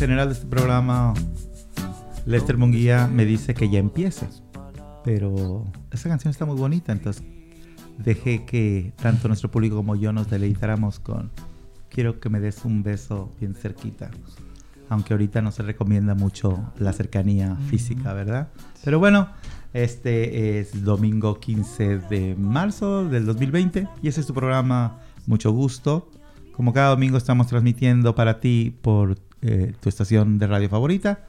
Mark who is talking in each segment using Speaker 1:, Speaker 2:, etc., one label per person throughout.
Speaker 1: general de este programa, Lester Munguía, me dice que ya empieza. Pero esa canción está muy bonita, entonces dejé que tanto nuestro público como yo nos deleitáramos con Quiero que me des un beso bien cerquita. Aunque ahorita no se recomienda mucho la cercanía física, ¿verdad? Pero bueno, este es domingo 15 de marzo del 2020 y ese es tu programa Mucho Gusto. Como cada domingo estamos transmitiendo para ti por eh, tu estación de radio favorita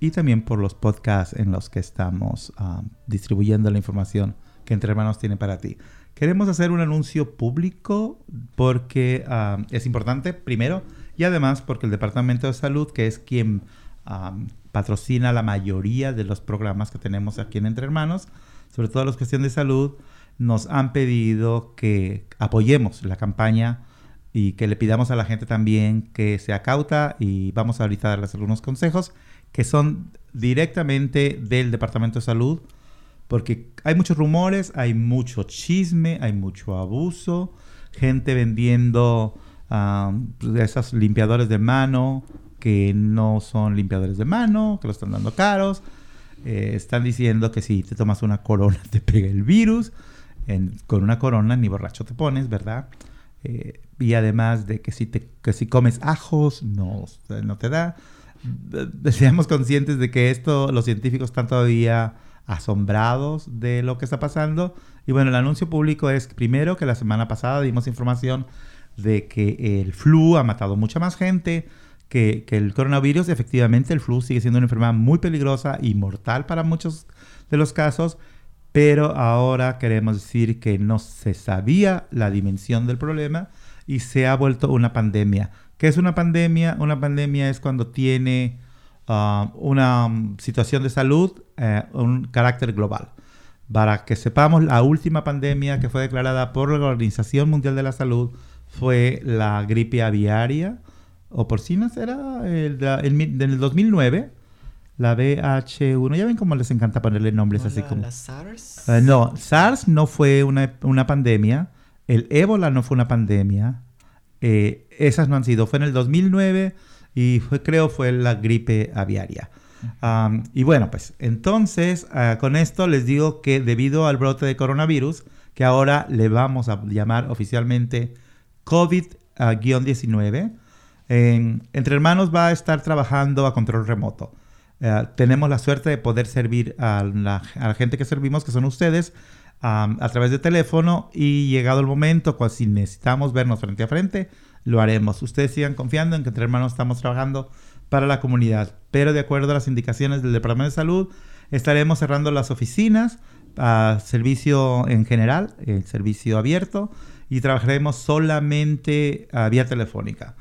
Speaker 1: y también por los podcasts en los que estamos ah, distribuyendo la información que Entre Hermanos tiene para ti. Queremos hacer un anuncio público porque ah, es importante, primero, y además porque el Departamento de Salud, que es quien ah, patrocina la mayoría de los programas que tenemos aquí en Entre Hermanos, sobre todo los cuestión de salud, nos han pedido que apoyemos la campaña y que le pidamos a la gente también que sea cauta y vamos ahorita a darles algunos consejos que son directamente del Departamento de Salud, porque hay muchos rumores, hay mucho chisme, hay mucho abuso, gente vendiendo uh, esos limpiadores de mano que no son limpiadores de mano, que lo están dando caros. Eh, están diciendo que si te tomas una corona te pega el virus. con una corona ni borracho te pones, ¿verdad? Eh, y además de que si, te, que si comes ajos no, no te da. Seamos conscientes de que esto los científicos están todavía asombrados de lo que está pasando. Y bueno, el anuncio público es primero que la semana pasada dimos información de que el flu ha matado mucha más gente, que, que, el coronavirus, efectivamente el flu sigue siendo una enfermedad muy peligrosa y mortal para muchos de los casos, pero ahora queremos decir que no se sabía la dimensión del problema y se ha vuelto una pandemia. ¿Qué es una pandemia? Una pandemia es cuando tiene uh, una situación de salud, eh, un carácter global. Para que sepamos, la última pandemia que fue declarada por la Organización Mundial de la Salud fue la gripe aviaria o porcina, era el, el, el 2009 la BH1, ya ven cómo les encanta ponerle nombres así como...
Speaker 2: ¿La SARS?
Speaker 1: Uh, no, SARS no fue una, una, pandemia, el ébola no fue una pandemia, eh, esas no han sido, fue en el 2009 y fue, creo fue la gripe aviaria. Um, y bueno, pues entonces uh, con esto les digo que debido al brote de coronavirus, que ahora le vamos a llamar oficialmente COVID-19, Entre Hermanos va a estar trabajando a control remoto. Uh, tenemos la suerte de poder servir a la, a la, gente que servimos, que son ustedes, um, a través de teléfono y llegado el momento, pues, si necesitamos vernos frente a frente, lo haremos. Ustedes sigan confiando en que entre hermanos estamos trabajando para la comunidad, pero de acuerdo a las indicaciones del Departamento de Salud, estaremos cerrando las oficinas a servicio en general, el servicio abierto, y trabajaremos solamente a vía telefónica.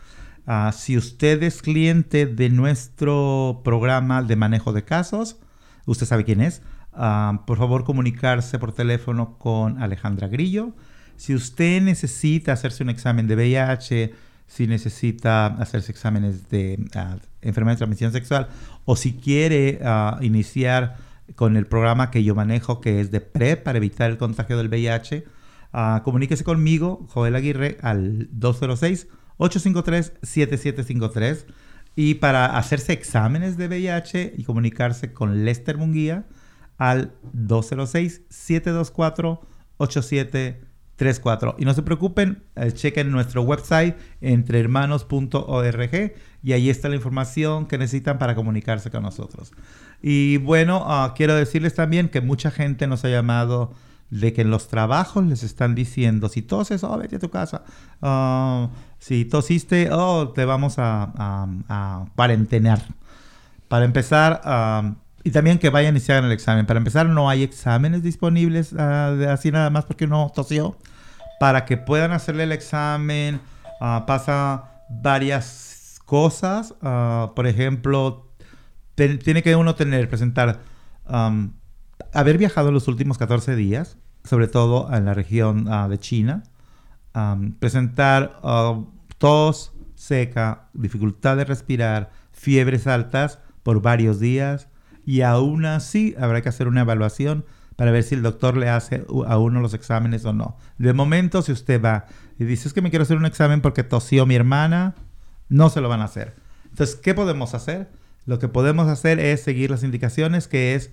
Speaker 1: Uh, si usted es cliente de nuestro programa de manejo de casos, usted sabe quién es, uh, por favor comunicarse por teléfono con Alejandra Grillo. Si usted necesita hacerse un examen de VIH, si necesita hacerse exámenes de uh, enfermedad de transmisión sexual o si quiere iniciar con el programa que yo manejo que es de PrEP para evitar el contagio del VIH, comuníquese conmigo, Joel Aguirre, al 206 853-7753. Y para hacerse exámenes de VIH y comunicarse con Lester Munguía al 206-724-8734. Y no se preocupen, eh, chequen nuestro website entrehermanos.org y ahí está la información que necesitan para comunicarse con nosotros. Y bueno, uh, quiero decirles también que mucha gente nos ha llamado de que en los trabajos les están diciendo, si toses, oh, vete a tu casa. Uh, si tosiste, oh, te vamos a, a, cuarentenar. Para empezar, y también que vayan y se hagan el examen. Para empezar, no hay exámenes disponibles uh, así nada más porque uno tosió. Para que puedan hacerle el examen, uh, pasa varias cosas. Por ejemplo, tiene que uno tener, presentar, haber viajado los últimos 14 días, sobre todo en la región de China presentar uh, tos seca, dificultad de respirar, fiebres altas por varios días y aún así habrá que hacer una evaluación para ver si el doctor le hace a uno los exámenes o no. De momento, si usted va y dice es que me quiero hacer un examen porque tosió mi hermana, No se lo van a hacer. Entonces, ¿qué podemos hacer? Lo que podemos hacer es seguir las indicaciones, que es,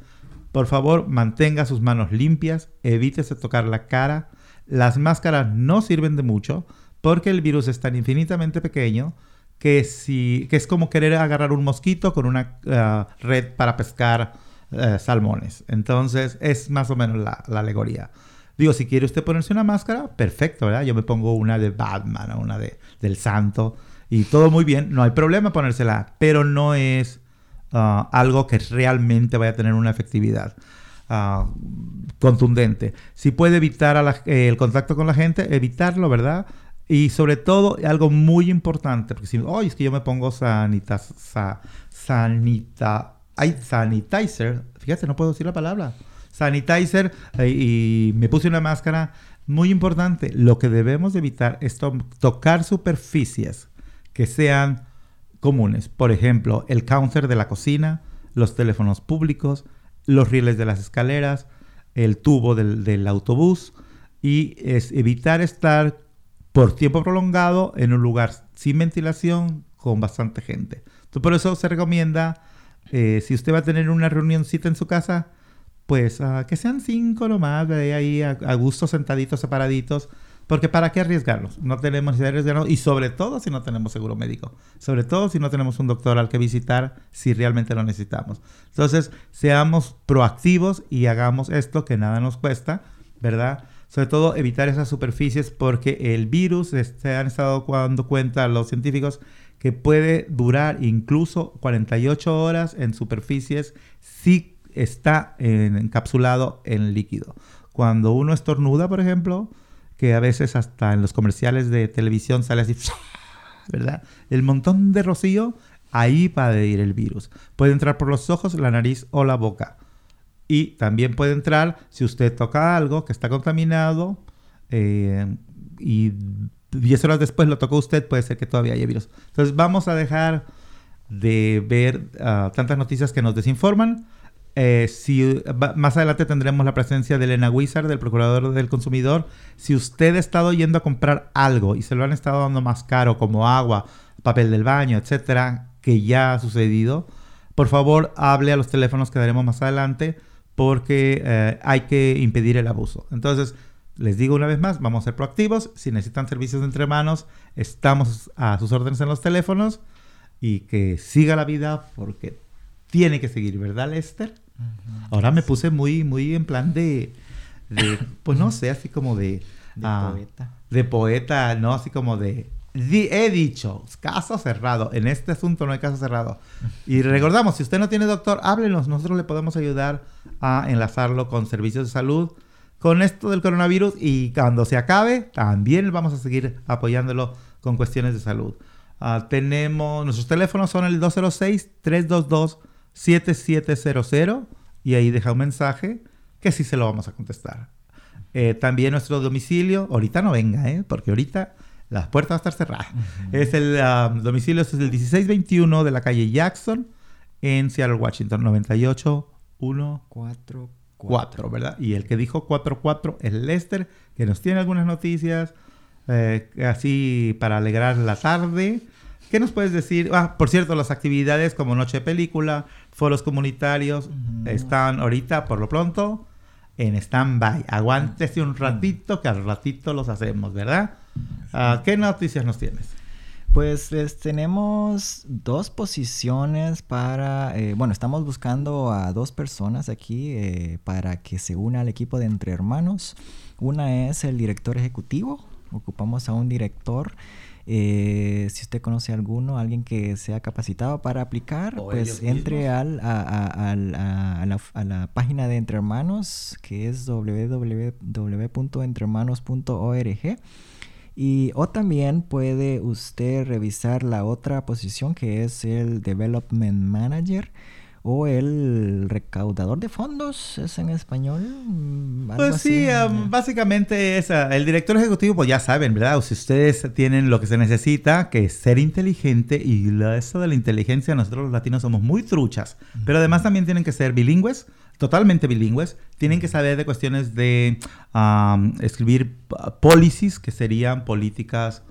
Speaker 1: por favor, mantenga sus manos limpias, evítese tocar la cara. Las máscaras no sirven de mucho porque el virus es tan infinitamente pequeño que, si, que es como querer agarrar un mosquito con una uh, red para pescar uh, salmones. Entonces, es más o menos la, la, alegoría. Digo, si quiere usted ponerse una máscara, perfecto, ¿verdad? Yo me pongo una de Batman o una de, del Santo y todo muy bien, no hay problema ponérsela, pero no es uh, algo que realmente vaya a tener una efectividad. Uh, contundente. Si puede evitar eh, el contacto con la gente, evitarlo, ¿verdad? Y sobre todo, algo muy importante, porque si, oh, es que yo me pongo sanita, sa, sanita, sanitizer, fíjate, no puedo decir la palabra, sanitizer, eh, y me puse una máscara, muy importante, lo que debemos evitar es to tocar superficies que sean comunes. Por ejemplo, el counter de la cocina, los teléfonos públicos, los rieles de las escaleras, el tubo del, autobús y es evitar estar por tiempo prolongado en un lugar sin ventilación con bastante gente. Entonces, por eso se recomienda, eh, si usted va a tener una reunioncita en su casa, pues uh, que sean cinco nomás, de ahí a, a gusto sentaditos, separaditos, porque ¿para qué arriesgarlos? No tenemos necesidad de arriesgarnos y sobre todo si no tenemos seguro médico. Sobre todo si no tenemos un doctor al que visitar si realmente lo necesitamos. Entonces, seamos proactivos y hagamos esto que nada nos cuesta, ¿verdad? Sobre todo evitar esas superficies porque el virus, se han estado dando cuenta los científicos, que puede durar incluso 48 horas en superficies si está encapsulado en líquido. Cuando uno estornuda, por ejemplo, que a veces hasta en los comerciales de televisión sale así, ¿verdad? El montón de rocío, ahí va a ir el virus. Puede entrar por los ojos, la nariz o la boca. Y también puede entrar si usted toca algo que está contaminado eh, y 10 horas después lo tocó usted, puede ser que todavía haya virus. Entonces vamos a dejar de ver uh, tantas noticias que nos desinforman. Eh, si más adelante tendremos la presencia de Elena Wizard, del procurador del consumidor. Si usted ha estado yendo a comprar algo y se lo han estado dando más caro, como agua, papel del baño, etcétera, que ya ha sucedido, por favor hable a los teléfonos que daremos más adelante porque eh, hay que impedir el abuso. Entonces, les digo una vez más, vamos a ser proactivos. Si necesitan servicios de entre manos, estamos a sus órdenes en los teléfonos y que siga la vida porque tiene que seguir, ¿verdad, Lester? Ahora me puse muy, muy en plan de, de pues no sé, así como de...
Speaker 2: De uh, poeta.
Speaker 1: De poeta, ¿no? Así como de he dicho, caso cerrado. En este asunto no hay caso cerrado. Y recordamos, si usted no tiene doctor, háblenos. Nosotros le podemos ayudar a enlazarlo con servicios de salud con esto del coronavirus. Y cuando se acabe, también vamos a seguir apoyándolo con cuestiones de salud. Uh, tenemos, nuestros teléfonos son el 206-322-7700 y ahí deja un mensaje que sí se lo vamos a contestar. Eh, también nuestro domicilio, ahorita no venga, ¿eh? porque ahorita las puertas van a estar cerradas. Uh -huh. Es el um, domicilio es el 1621 de la calle Jackson en Seattle, Washington, 98144, ¿verdad? Y el que dijo 44 es Lester, que nos tiene algunas noticias eh, así para alegrar la tarde. ¿Qué nos puedes decir? Ah, por cierto, las actividades como Noche de Película, foros comunitarios, uh -huh. están ahorita, por lo pronto, en stand-by. Aguántese un ratito, que al ratito los hacemos, ¿verdad? Uh, ¿Qué noticias nos tienes?
Speaker 2: Pues les tenemos dos posiciones para, eh, bueno, estamos buscando a dos personas aquí eh, para que se una al equipo de Entre Hermanos. Una es el director ejecutivo, ocupamos a un director. Eh, si usted conoce a alguno, alguien que sea capacitado para aplicar, o pues entre al, a, a, a, la, a, la, página de Entre Hermanos, que es www.entrehermanos.org. Y o también puede usted revisar la otra posición que es el Development Manager o el recaudador de fondos, ¿es en español?
Speaker 1: Mm, pues sí, um, básicamente es uh, el director ejecutivo, pues ya saben, ¿verdad? O si ustedes tienen lo que se necesita, que es ser inteligente, y lo, eso de la inteligencia, nosotros los latinos somos muy truchas, uh -huh. pero además también tienen que ser bilingües, totalmente bilingües, tienen que saber de cuestiones de um, escribir policies, que serían políticas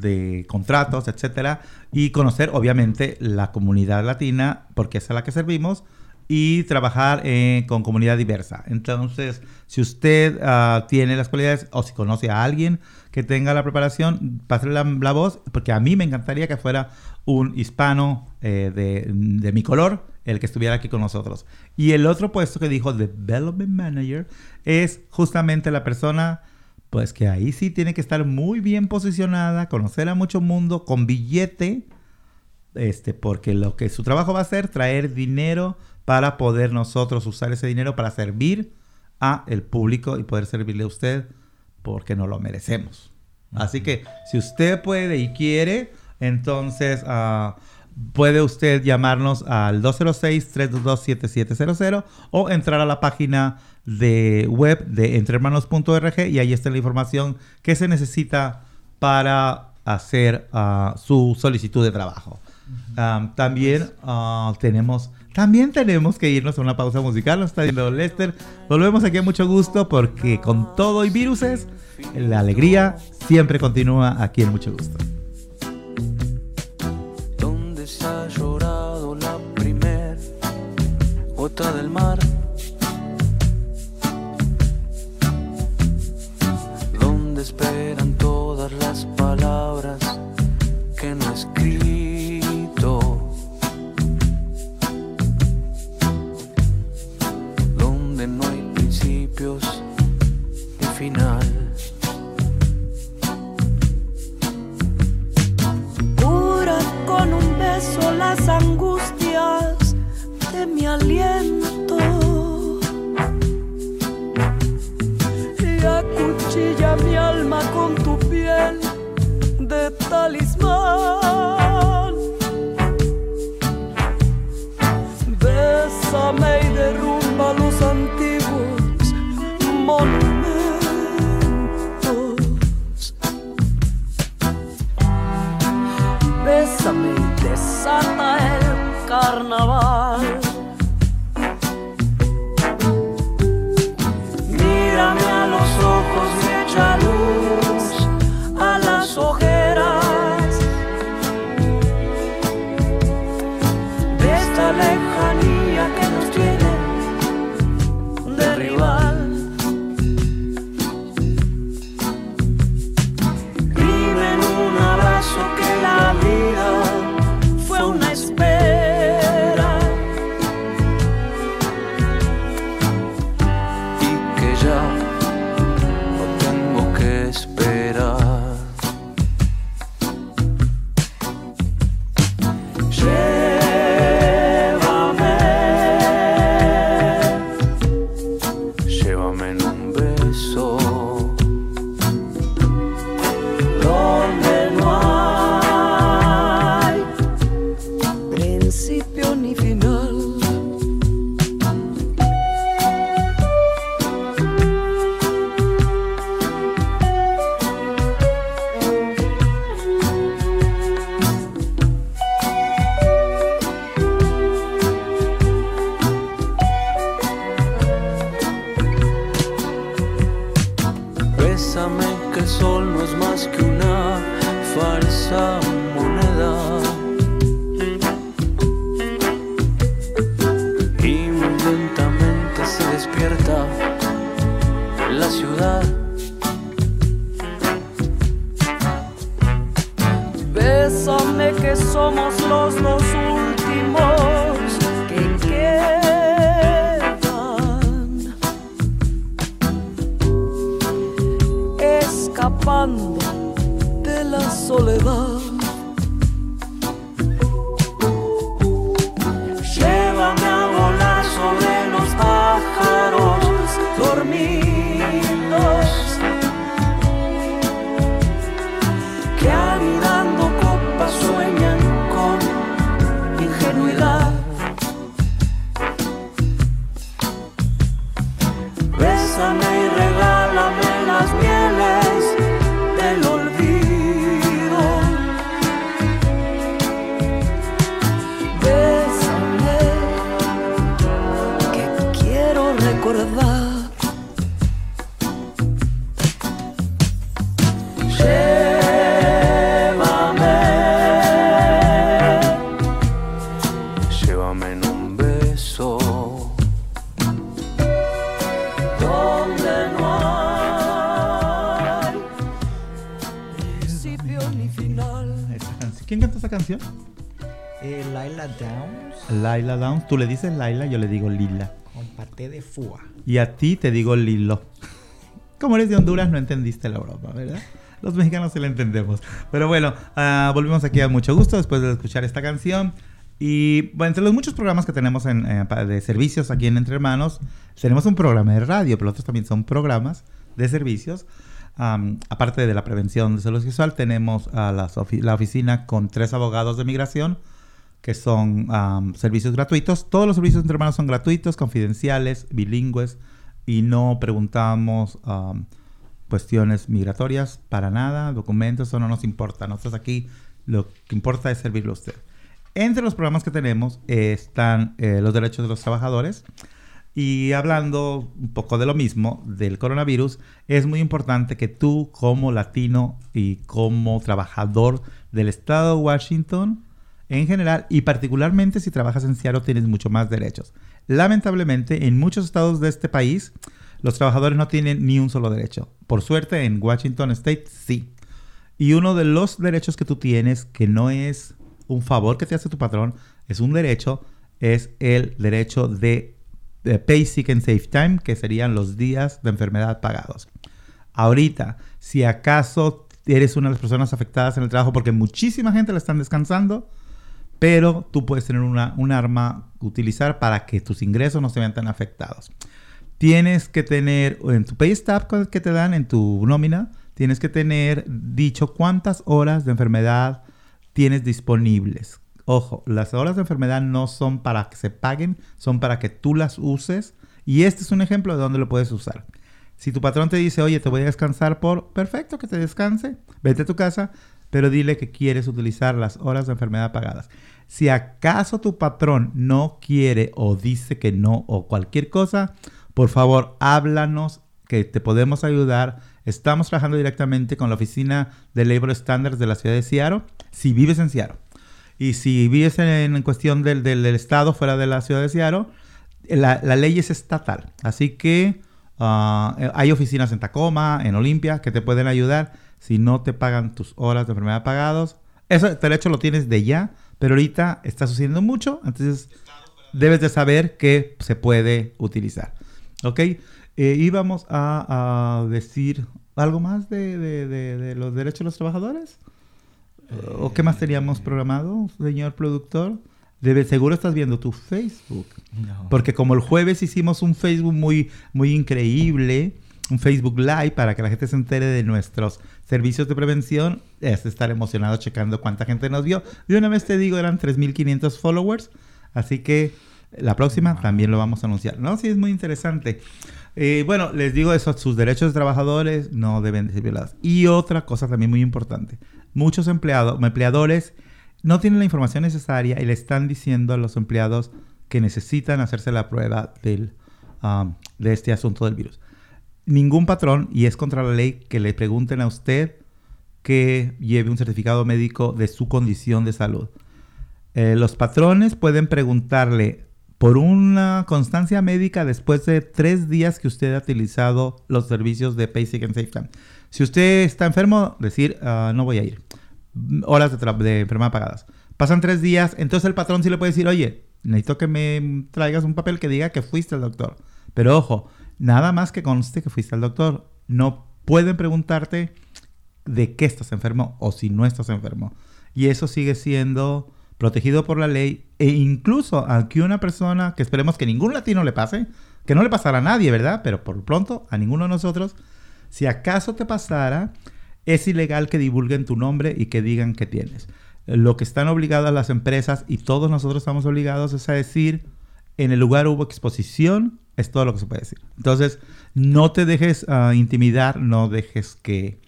Speaker 1: de contratos, etcétera, y conocer obviamente la comunidad latina, porque es a la que servimos, y trabajar eh, con comunidad diversa. Entonces, si usted ah, tiene las cualidades o si conoce a alguien que tenga la preparación, pásale la, voz, porque a mí me encantaría que fuera un hispano eh, de, de, mi color el que estuviera aquí con nosotros. Y el otro puesto que dijo Development Manager es justamente la persona, pues que ahí sí tiene que estar muy bien posicionada, conocer a mucho mundo, con billete, este, porque lo que su trabajo va a ser traer dinero para poder nosotros usar ese dinero para servir a el público y poder servirle a usted porque no lo merecemos. Así que si usted puede y quiere, entonces uh, puede usted llamarnos al 206-322-7700 o entrar a la página de web de entrehermanos.org y ahí está la información que se necesita para hacer uh, su solicitud de trabajo. Um, también uh, tenemos también tenemos que irnos a una pausa musical. Nos está diciendo Lester. Volvemos aquí a mucho gusto porque con todo y viruses, la alegría siempre continúa aquí en mucho gusto.
Speaker 3: Del mar? ¿Dónde esperan todas las palabras que no escribí? final.
Speaker 4: Cura con un beso las angustias aliento. Y acuchilla mi alma con tu piel de talismán. Bésame y derrumba los antiguos monumentos bésame y desata el carnaval. Ojos y
Speaker 3: Bésame y
Speaker 1: Tú le dices Laila, yo le digo Lila.
Speaker 2: Con de fua.
Speaker 1: Y a ti te digo Lilo. Como eres de Honduras, no entendiste la broma, ¿verdad? Los mexicanos se la entendemos. Pero bueno, uh, volvimos aquí a mucho gusto después de escuchar esta canción. Y bueno, entre los muchos programas que tenemos en, eh, de servicios aquí en Entre Hermanos, tenemos un programa de radio, pero otros también son programas de servicios. Um, aparte de la prevención de salud sexual, tenemos a la, la oficina con tres abogados de migración que son servicios gratuitos. Todos los servicios entre hermanos son gratuitos, confidenciales, bilingües y no preguntamos um, cuestiones migratorias para nada, documentos, eso no nos importa. Nosotros aquí lo que importa es servirle a usted. Entre los programas que tenemos están eh, los derechos de los trabajadores. Y hablando un poco de lo mismo, del coronavirus, es muy importante que tú como latino y como trabajador del estado de Washington, en general, y particularmente si trabajas en Seattle, tienes mucho más derechos. Lamentablemente, en muchos estados de este país, los trabajadores no tienen ni un solo derecho. Por suerte, en Washington State sí. Y uno de los derechos que tú tienes, que no es un favor que te hace tu patrón, es un derecho, es el derecho de, de Pay Sick and Safe Time, que serían los días de enfermedad pagados. Ahorita, si acaso eres una de las personas afectadas en el trabajo porque muchísima gente la están descansando, pero tú puedes tener una, un arma utilizar para que tus ingresos no se vean tan afectados. Tienes que tener en tu pay stub que te dan en tu nómina, tienes que tener dicho cuántas horas de enfermedad tienes disponibles. Ojo, las horas de enfermedad no son para que se paguen, son para que tú las uses. Y este es un ejemplo de dónde lo puedes usar. Si tu patrón te dice, oye, te voy a descansar por, perfecto, que te descanse, vete a tu casa, pero dile que quieres utilizar las horas de enfermedad pagadas. Si acaso tu patrón no quiere o dice que no o cualquier cosa, por favor háblanos que te podemos ayudar. Estamos trabajando directamente con la oficina de Labor Standards de la ciudad de Seattle, si vives en Seattle. Y si vives en, cuestión del, estado fuera de la ciudad de Seattle, la, ley es estatal. Así que ah, hay oficinas en Tacoma, en Olimpia, que te pueden ayudar si no te pagan tus horas de enfermedad pagados. Eso derecho lo tienes de ya, pero ahorita está sucediendo mucho, entonces debes de saber que se puede utilizar. ¿Ok? Eh, íbamos a, decir algo más de, los derechos de los trabajadores. ¿O qué más teníamos programado, señor productor? Debe, seguro estás viendo tu Facebook. Porque como el jueves hicimos un Facebook muy, muy increíble, un Facebook Live para que la gente se entere de nuestros servicios de prevención, es estar emocionado checando cuánta gente nos vio. De una vez te digo, eran 3.500 followers, así que la próxima también lo vamos a anunciar. No, sí, es muy interesante. Eh, bueno, les digo eso, sus derechos de trabajadores no deben ser violados. Y otra cosa también muy importante, muchos empleados, empleadores no tienen la información necesaria y le están diciendo a los empleados que necesitan hacerse la prueba del, um, de este asunto del virus ningún patrón, y es contra la ley, que le pregunten a usted que lleve un certificado médico de su condición de salud. Eh, los patrones pueden preguntarle por una constancia médica después de tres días que usted ha utilizado los servicios de Basic and Safe. Si usted está enfermo, decir, ah, no voy a ir. Horas de, de enfermedad pagadas. Pasan tres días, entonces el patrón sí le puede decir, oye, necesito que me traigas un papel que diga que fuiste al doctor. Pero ojo, Nada más que conste que fuiste al doctor. No pueden preguntarte de qué estás enfermo o si no estás enfermo. Y eso sigue siendo protegido por la ley e incluso aunque una persona, que esperemos que ningún latino le pase, que no le pasará a nadie, ¿verdad? Pero por pronto a ninguno de nosotros, si acaso te pasara, es ilegal que divulguen tu nombre y que digan que tienes. Lo que están obligadas las empresas y todos nosotros estamos obligados es a decir, en el lugar hubo exposición es todo lo que se puede decir. Entonces, no te dejes ah, intimidar, no dejes que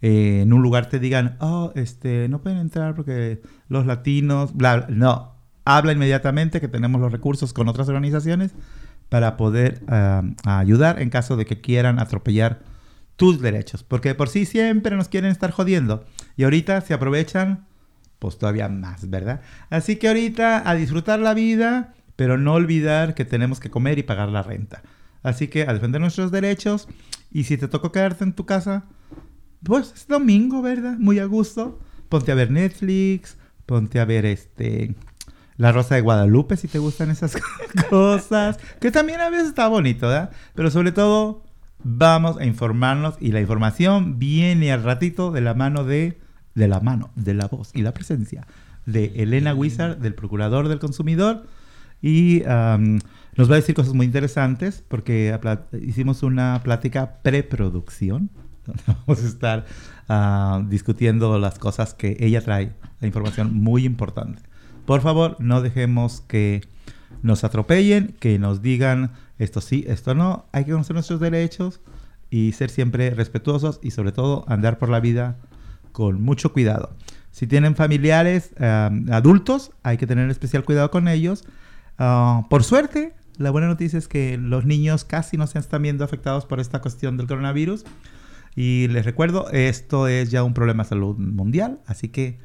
Speaker 1: eh, en un lugar te digan, oh, este, no pueden entrar porque los latinos, bla, bla. No, habla inmediatamente que tenemos los recursos con otras organizaciones para poder ah, ayudar en caso de que quieran atropellar tus derechos. Porque por sí siempre nos quieren estar jodiendo. Y ahorita se aprovechan, pues todavía más, ¿verdad? Así que ahorita a disfrutar la vida pero no olvidar que tenemos que comer y pagar la renta. Así que a defender nuestros derechos y si te tocó quedarte en tu casa, pues es domingo, ¿verdad? Muy a gusto. Ponte a ver Netflix, ponte a ver este La Rosa de Guadalupe si te gustan esas cosas, que también a veces está bonito, ¿verdad? Pero sobre todo vamos a informarnos y la información viene al ratito de la mano de de la mano, de la voz y la presencia de Elena Wizard, del Procurador del Consumidor y am, nos va a decir cosas muy interesantes porque hicimos una plática preproducción vamos a estar ah, discutiendo las cosas que ella trae, la información muy importante. Por favor, no dejemos que nos atropellen, que nos digan esto sí, esto no. Hay que conocer nuestros derechos y ser siempre respetuosos y sobre todo andar por la vida con mucho cuidado. Si tienen familiares ah, adultos, hay que tener especial cuidado con ellos. Ah, por suerte, la buena noticia es que los niños casi no se están viendo afectados por esta cuestión del coronavirus. Y les recuerdo, esto es ya un problema de salud mundial, así que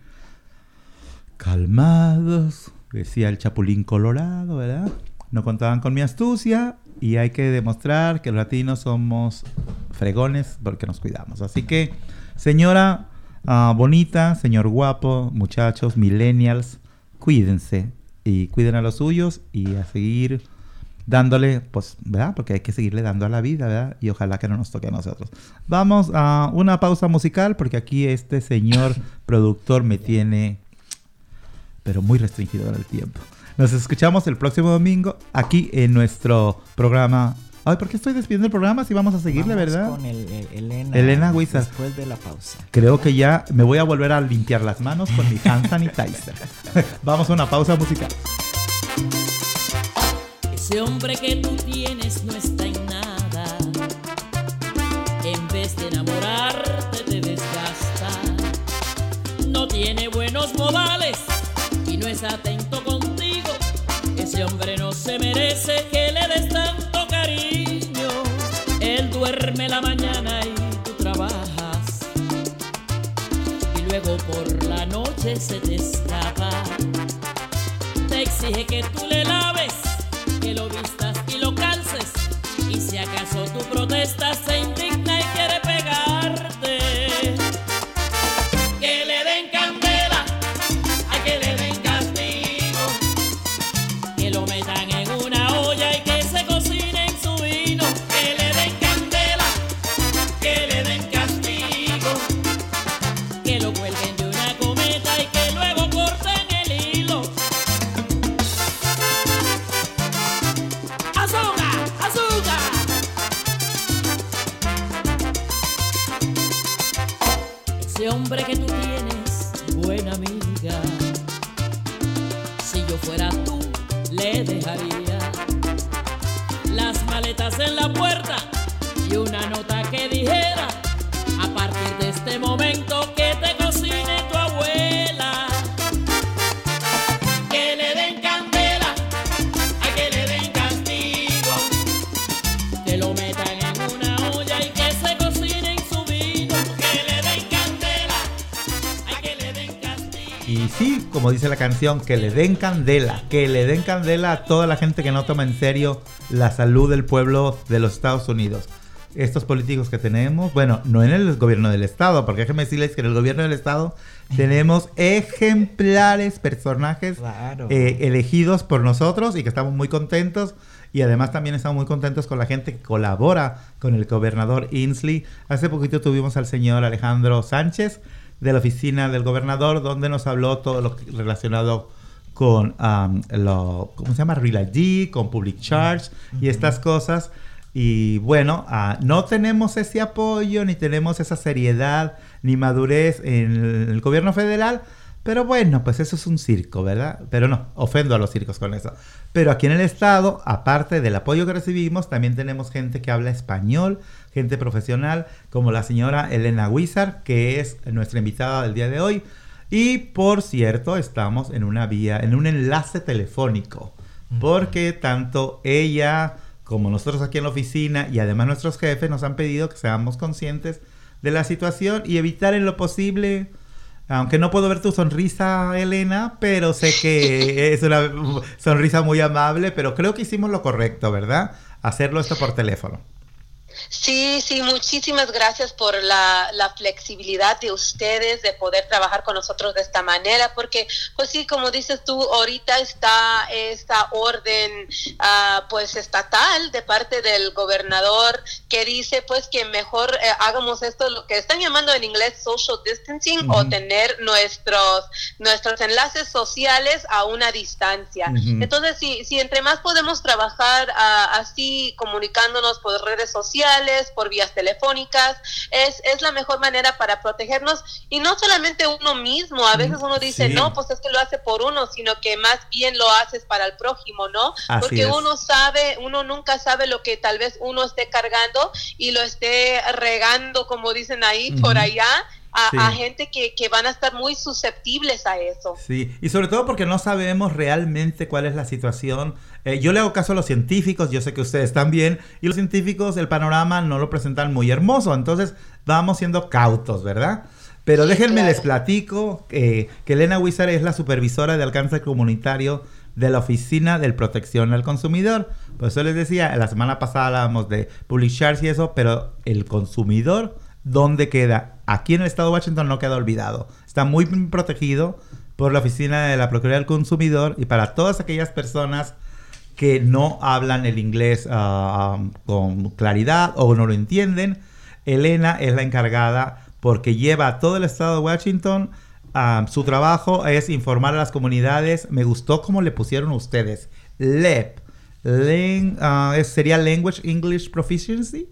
Speaker 1: calmados, decía el Chapulín Colorado, ¿verdad? No contaban con mi astucia y hay que demostrar que los latinos somos fregones porque nos cuidamos. Así que, señora ah, bonita, señor guapo, muchachos, millennials, cuídense y cuiden a los suyos y a seguir dándole, pues, ¿verdad? Porque hay que seguirle dando a la vida, ¿verdad? Y ojalá que no nos toque a nosotros. Vamos a una pausa musical porque aquí este señor productor me tiene, pero muy restringido en el tiempo. Nos escuchamos el próximo domingo aquí en nuestro programa. Ay, ¿por qué estoy despidiendo el programa si vamos a seguirle,
Speaker 2: Vamos
Speaker 1: verdad?
Speaker 2: Con el, el- Elena.
Speaker 1: Elena Huizar.
Speaker 2: Después de la pausa.
Speaker 1: Creo que ya me voy a volver a limpiar las manos con mi hand sanitizer. vamos a una pausa musical.
Speaker 5: Ese hombre que tú tienes noche se te escapa te exige que tú
Speaker 1: canción, que le den candela, que le den candela a toda la gente que no toma en serio la salud del pueblo de los Estados Unidos. Estos políticos que tenemos, bueno, no en el gobierno del Estado, porque déjenme decirles que en el gobierno del Estado tenemos ejemplares personajes
Speaker 2: Claro.
Speaker 1: eh, elegidos por nosotros y que estamos muy contentos. Y además también estamos muy contentos con la gente que colabora con el gobernador Inslee. Hace poquito tuvimos al señor Alejandro Sánchez de la oficina del gobernador, donde nos habló todo lo relacionado con lo, ¿cómo se llama? Real ID, con Public Charge y estas cosas. Y bueno, ah, no tenemos ese apoyo, ni tenemos esa seriedad, ni madurez en el gobierno federal. Pero bueno, pues eso es un circo, ¿verdad? Pero no, ofendo a los circos con eso. Pero aquí en el estado, aparte del apoyo que recibimos, también tenemos gente que habla español, gente profesional, como la señora Elena Wizard, que es nuestra invitada del día de hoy. Y por cierto, estamos en una vía, en un enlace telefónico, porque tanto ella como nosotros aquí en la oficina y además nuestros jefes nos han pedido que seamos conscientes de la situación y evitar en lo posible, aunque no puedo ver tu sonrisa, Elena, pero sé que es una sonrisa muy amable, pero creo que hicimos lo correcto, ¿verdad? Hacerlo esto por teléfono.
Speaker 6: Sí, sí, muchísimas gracias por la, la, flexibilidad de ustedes de poder trabajar con nosotros de esta manera, porque pues sí, como dices tú, ahorita está esta orden uh, pues estatal de parte del gobernador que dice pues que mejor eh, hagamos esto, lo que están llamando en inglés social distancing uh -huh. o tener nuestros, nuestros enlaces sociales a una distancia. Uh -huh. Entonces, si, si entre más podemos trabajar uh, así, comunicándonos por redes sociales, por vías telefónicas, es, es la mejor manera para protegernos y no solamente uno mismo, a veces uno dice, sí. no, pues es que lo hace por uno, sino que más bien lo haces para el prójimo, ¿no?
Speaker 1: Así
Speaker 6: Porque
Speaker 1: es.
Speaker 6: uno sabe, uno nunca sabe lo que tal vez uno esté cargando y lo esté regando, como dicen ahí, uh -huh. por allá. A, sí. a, gente que, que, van a estar muy susceptibles a eso.
Speaker 1: Sí, y sobre todo porque no sabemos realmente cuál es la situación. Eh, yo le hago caso a los científicos, yo sé que ustedes también, y los científicos el panorama no lo presentan muy hermoso, entonces vamos siendo cautos, ¿verdad? Pero sí, déjenme claro. les platico eh, que Elena Wizard es la supervisora de alcance comunitario de la Oficina de Protección al Consumidor. Por eso les decía, la semana pasada hablábamos de public shares y eso, pero el consumidor ¿dónde queda? Aquí en el estado de Washington no queda olvidado. Está muy protegido por la Oficina de la Procuraduría del Consumidor y para todas aquellas personas que no hablan el inglés uh, con claridad o no lo entienden, Elena es la encargada porque lleva todo el estado de Washington. Uh, su trabajo es informar a las comunidades. Me gustó cómo le pusieron ustedes. LEP. ¿Sería Language English Proficiency?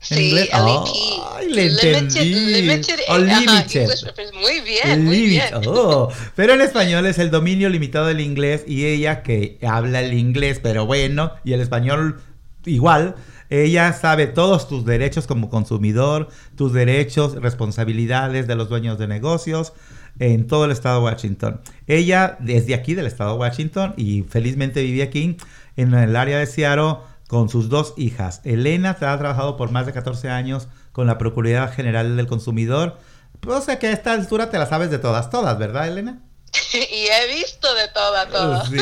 Speaker 6: Sí, LEP.
Speaker 1: Ay, le entendí.
Speaker 6: Limited,
Speaker 1: oh, limited.
Speaker 6: Ajá, muy bien, muy bien.
Speaker 1: Oh. Pero en español es el dominio limitado del inglés y ella que habla el inglés, pero bueno, y el español igual, ella sabe todos tus derechos como consumidor, tus derechos, responsabilidades de los dueños de negocios en todo el estado de Washington. Ella desde aquí del estado de Washington y felizmente vive aquí en el área de Seattle con sus dos hijas. Elena ha trabajado por más de 14 años con la Procuraduría General del Consumidor. O sea que a esta altura te la sabes de todas, todas, ¿verdad, Elena?
Speaker 6: y he visto de todas, todas.
Speaker 1: Sí.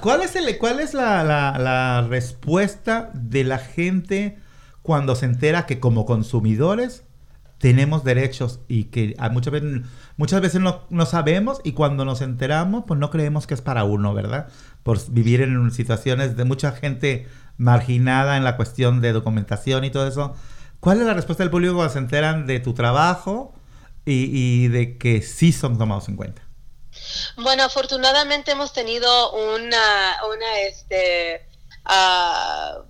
Speaker 1: ¿Cuál es, el, cuál es la, la, la, respuesta de la gente cuando se entera que como consumidores tenemos derechos y que muchas veces, muchas veces no, no sabemos y cuando nos enteramos pues no creemos que es para uno, ¿verdad? Por vivir en situaciones de mucha gente marginada en la cuestión de documentación y todo eso. ¿Cuál es la respuesta del público cuando se enteran de tu trabajo y, de que sí son tomados en cuenta?
Speaker 6: Bueno, afortunadamente hemos tenido una, una este, uh,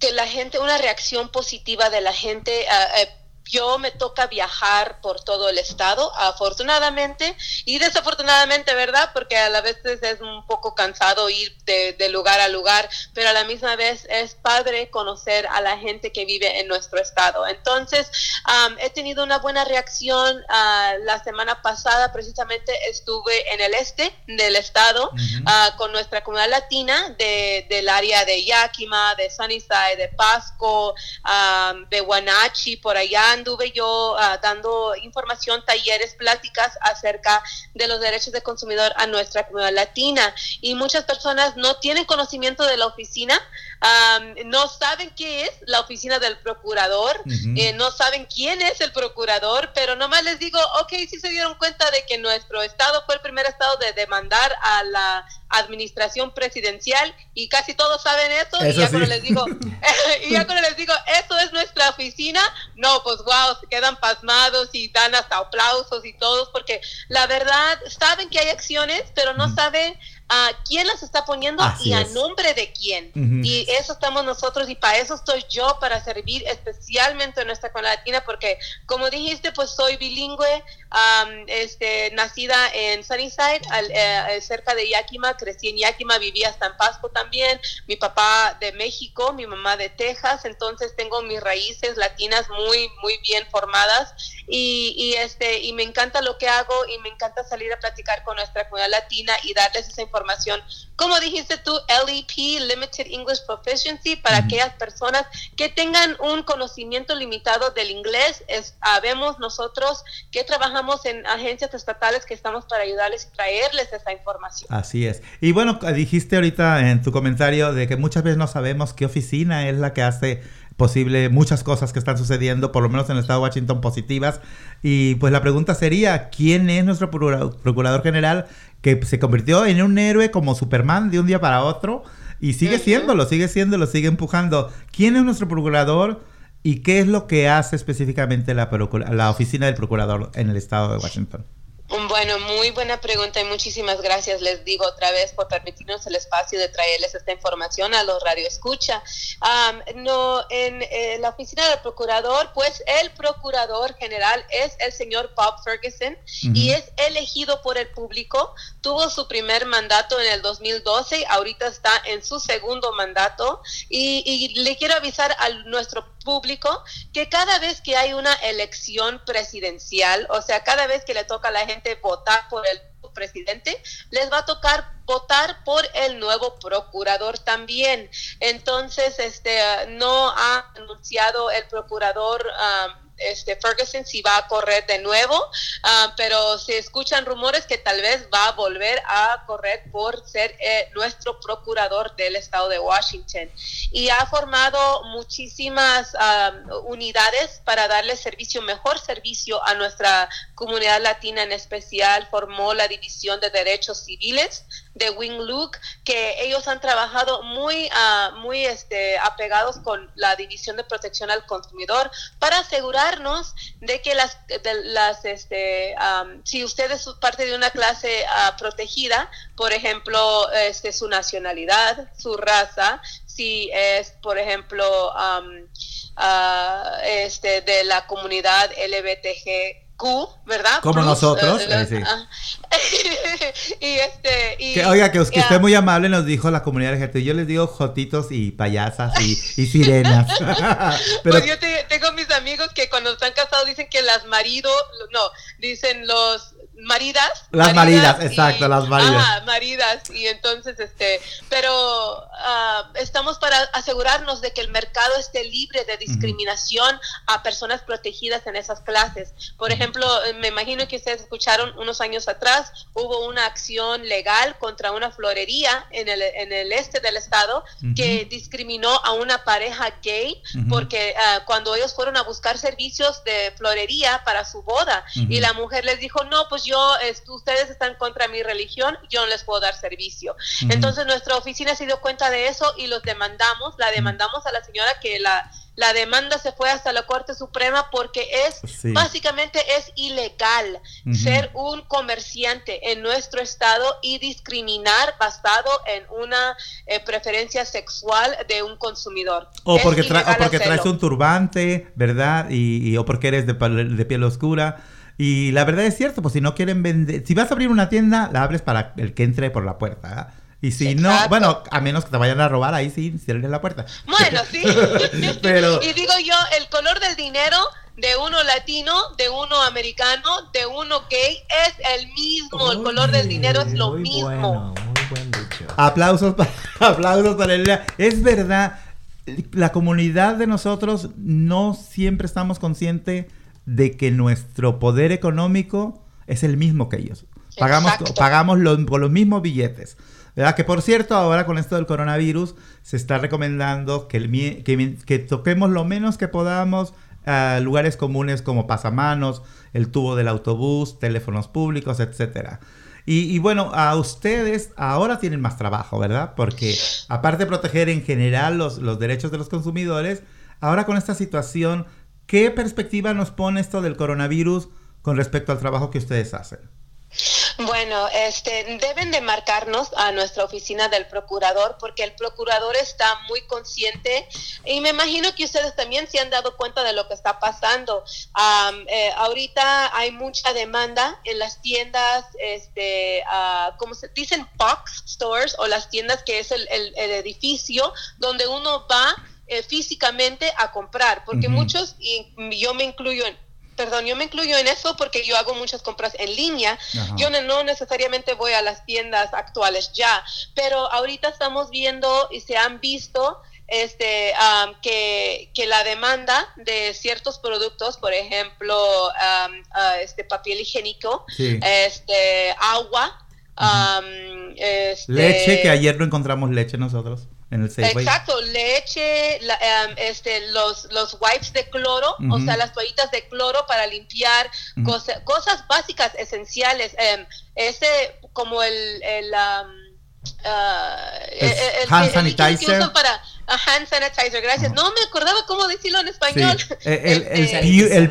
Speaker 6: que la gente, una reacción positiva de la gente. Uh, uh, yo me toca viajar por todo el estado, afortunadamente y desafortunadamente, ¿verdad? Porque a la vez es un poco cansado ir de, de, lugar a lugar, pero a la misma vez es padre conocer a la gente que vive en nuestro estado. Entonces, um, he tenido una buena reacción. Uh, la semana pasada precisamente estuve en el este del estado uh -huh. uh, con nuestra comunidad latina de, del área de Yakima, de Sunnyside, de Pasco, um, de Wenatchee, por allá anduve yo uh, dando información, talleres, pláticas acerca de los derechos de consumidor a nuestra comunidad latina. Y muchas personas no tienen conocimiento de la oficina, um, no saben qué es la oficina del procurador, uh -huh. eh, no saben quién es el procurador, pero nomás les digo, ok, sí se dieron cuenta de que nuestro estado fue el primer estado de demandar a la administración presidencial y casi todos saben eso, eso y ya sí. cuando les digo, y ya cuando les digo, eso es nuestra oficina, no, pues wow, se quedan pasmados y dan hasta aplausos y todos, porque la verdad saben que hay acciones, pero no saben a uh, quién las está poniendo
Speaker 1: Así
Speaker 6: y a
Speaker 1: es.
Speaker 6: nombre de quién. Uh -huh. Y eso estamos nosotros y para eso estoy yo, para servir especialmente en nuestra comunidad latina, porque como dijiste, pues soy bilingüe, um, este, nacida en Sunnyside, al, eh, cerca de Yakima, crecí en Yakima, viví hasta en Pasco también, mi papá de México, mi mamá de Texas, entonces tengo mis raíces latinas muy, muy bien formadas y, y, este, y me encanta lo que hago y me encanta salir a platicar con nuestra comunidad latina y darles esa información. Como dijiste tú, LEP, Limited English Proficiency, para uh -huh. aquellas personas que tengan un conocimiento limitado del inglés. Es, sabemos nosotros que trabajamos en agencias estatales que estamos para ayudarles y traerles esa información.
Speaker 1: Así es. Y bueno, dijiste ahorita en tu comentario de que muchas veces no sabemos qué oficina es la que hace posible muchas cosas que están sucediendo, por lo menos en el estado de Washington, positivas. Y pues la pregunta sería, ¿quién es nuestro procurador general que se convirtió en un héroe como Superman de un día para otro? Y sigue siéndolo, sigue siéndolo, sigue empujando. ¿Quién es nuestro procurador y qué es lo que hace específicamente la, la oficina del procurador en el estado de Washington?
Speaker 6: Bueno, muy buena pregunta y muchísimas gracias, les digo otra vez, por permitirnos el espacio de traerles esta información a los Radio Escucha. no, en, eh, la oficina del procurador, pues el procurador general es el señor Bob Ferguson y es elegido por el público. Tuvo su primer mandato en el 2012, ahorita está en su segundo mandato y, y le quiero avisar a nuestro público que cada vez que hay una elección presidencial, o sea, cada vez que le toca a la gente votar por el presidente, les va a tocar votar por el nuevo procurador también. Entonces, este, no ha anunciado el procurador. Um, este Ferguson si va a correr de nuevo, ah, pero se escuchan rumores que tal vez va a volver a correr por ser eh, nuestro procurador del estado de Washington. Y ha formado muchísimas ah, unidades para darle servicio, mejor servicio a nuestra comunidad latina en especial. Formó la División de Derechos Civiles de Wing Luke, que ellos han trabajado muy, uh, muy este, apegados con la División de Protección al Consumidor para asegurarnos de que las, de las este, si usted es parte de una clase uh, protegida, por ejemplo, este, su nacionalidad, su raza, si es, por ejemplo, um, uh, este, de la comunidad LBTG Q, ¿verdad?
Speaker 1: Como nosotros.
Speaker 6: Eh, eh, ah. y este. Y,
Speaker 1: que, oiga, que, usted es muy amable nos dijo la comunidad LGBT. Yo les digo jotitos y payasas y, sirenas.
Speaker 6: Pero... Pues yo tengo mis amigos que cuando están casados dicen que las marido, no, dicen los maridas.
Speaker 1: Las maridas, exacto, las maridas.
Speaker 6: Ah, maridas. Y entonces, este, pero ah, estamos para asegurarnos de que el mercado esté libre de discriminación a personas protegidas en esas clases. Por ejemplo, me imagino que ustedes escucharon unos años atrás, hubo una acción legal contra una florería en el, en el este del estado que discriminó a una pareja gay porque ah, cuando ellos fueron a buscar servicios de florería para su boda y la mujer les dijo, no, pues yo, ustedes están contra mi religión, yo no les puedo dar servicio. Entonces nuestra oficina se dio cuenta de eso y los demandamos, la demandamos a la señora que la, la demanda se fue hasta la Corte Suprema porque es básicamente es ilegal ser un comerciante en nuestro estado y discriminar basado en una eh, preferencia sexual de un consumidor.
Speaker 1: O porque, porque traes un turbante, ¿verdad? Y, o porque eres de, de piel oscura. Y la verdad es cierto, pues si no quieren vender, si vas a abrir una tienda, la abres para el que entre por la puerta. Y si no, bueno, a menos que te vayan a robar, ahí sí, cierren la puerta.
Speaker 6: Bueno, sí. Pero... Y digo yo, el color del dinero de uno latino, de uno americano, de uno gay es el mismo. el color del dinero es lo mismo. muy buen
Speaker 1: dicho. Aplausos para, aplausos para el... Es verdad, la comunidad de nosotros no siempre estamos conscientes de que nuestro poder económico es el mismo que ellos. Pagamos, pagamos con los mismos billetes. ¿Verdad? Que por cierto, ahora con esto del coronavirus, se está recomendando que, el, que, toquemos lo menos que podamos a lugares comunes como pasamanos, el tubo del autobús, teléfonos públicos, etcétera. Y, bueno, a ustedes ahora tienen más trabajo, ¿verdad? Porque aparte de proteger en general los, los derechos de los consumidores, ahora con esta situación ¿Qué perspectiva nos pone esto del coronavirus con respecto al trabajo que ustedes hacen?
Speaker 6: Bueno, este, deben de marcarnos a nuestra oficina del procurador porque el procurador está muy consciente y me imagino que ustedes también se han dado cuenta de lo que está pasando. Eh, ahorita hay mucha demanda en las tiendas, este, uh, como se dicen, box stores o las tiendas que es el edificio donde uno va eh, físicamente a comprar, porque muchos, y yo me incluyo en, perdón, yo me incluyo en eso porque yo hago muchas compras en línea. Yo no, necesariamente voy a las tiendas actuales ya, pero ahorita estamos viendo y se han visto este que, que, la demanda de ciertos productos, por ejemplo, este papel higiénico, este agua,
Speaker 1: este, leche, que ayer no encontramos leche nosotros. En el Safeway.
Speaker 6: Exacto, leche, la, em, este, los, los wipes de cloro, o sea, las toallitas de cloro para limpiar, cosa- cosas básicas, esenciales. em, ese, como el... el am, ah,
Speaker 1: El
Speaker 6: el-
Speaker 1: hand
Speaker 6: el líquido que
Speaker 1: sanitizer.
Speaker 6: usan para ah, hand sanitizer, gracias. No me acordaba cómo decirlo en
Speaker 1: Sí,
Speaker 6: español.
Speaker 1: el, el, el,
Speaker 6: Este,
Speaker 1: el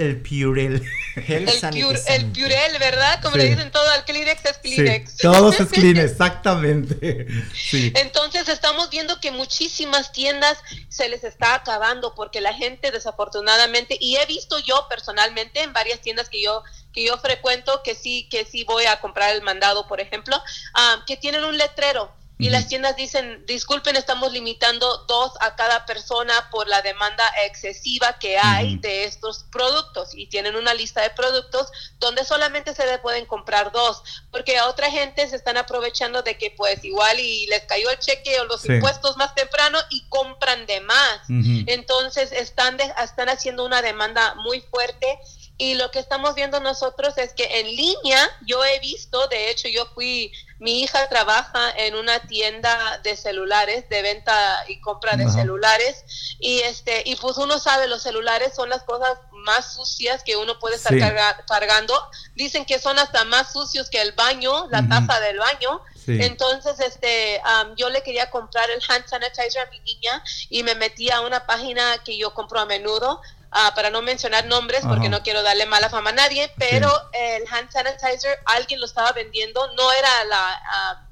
Speaker 1: el Purell.
Speaker 2: Gel
Speaker 6: el, pure, el Purell, ¿verdad? Como
Speaker 1: Sí.
Speaker 6: le dicen todo al Kleenex es
Speaker 1: Sí,
Speaker 6: Kleenex.
Speaker 1: todos es clean, exactamente. Sí.
Speaker 6: Entonces estamos viendo que muchísimas tiendas se les está acabando porque la gente desafortunadamente y he visto yo personalmente en varias tiendas que yo que yo frecuento que sí que sí voy a comprar el mandado por ejemplo ah, que tienen un letrero y las tiendas dicen disculpen estamos limitando dos a cada persona por la demanda excesiva que hay de estos productos y tienen una lista de productos donde solamente se le pueden comprar dos porque a otra gente se están aprovechando de que pues igual y les cayó el cheque o los
Speaker 1: Sí.
Speaker 6: impuestos más temprano y compran de más. Entonces están, de- están haciendo una demanda muy fuerte. Y lo que estamos viendo nosotros es que en línea yo he visto, de hecho yo fui, mi hija trabaja en una tienda de celulares, de venta y compra de
Speaker 1: Ajá.
Speaker 6: celulares y este y pues uno sabe los celulares son las cosas más sucias que uno puede estar
Speaker 1: Sí.
Speaker 6: carga- cargando. Dicen que son hasta más sucios que el baño, la
Speaker 1: Ujú.
Speaker 6: taza del baño.
Speaker 1: Sí.
Speaker 6: Entonces, este, am, yo le quería comprar el hand sanitizer a mi niña y me metí a una página que yo compro a menudo, ah, para no mencionar nombres porque
Speaker 1: Ajá.
Speaker 6: no quiero darle mala fama a nadie, pero el hand sanitizer alguien lo estaba vendiendo, no era la, ah,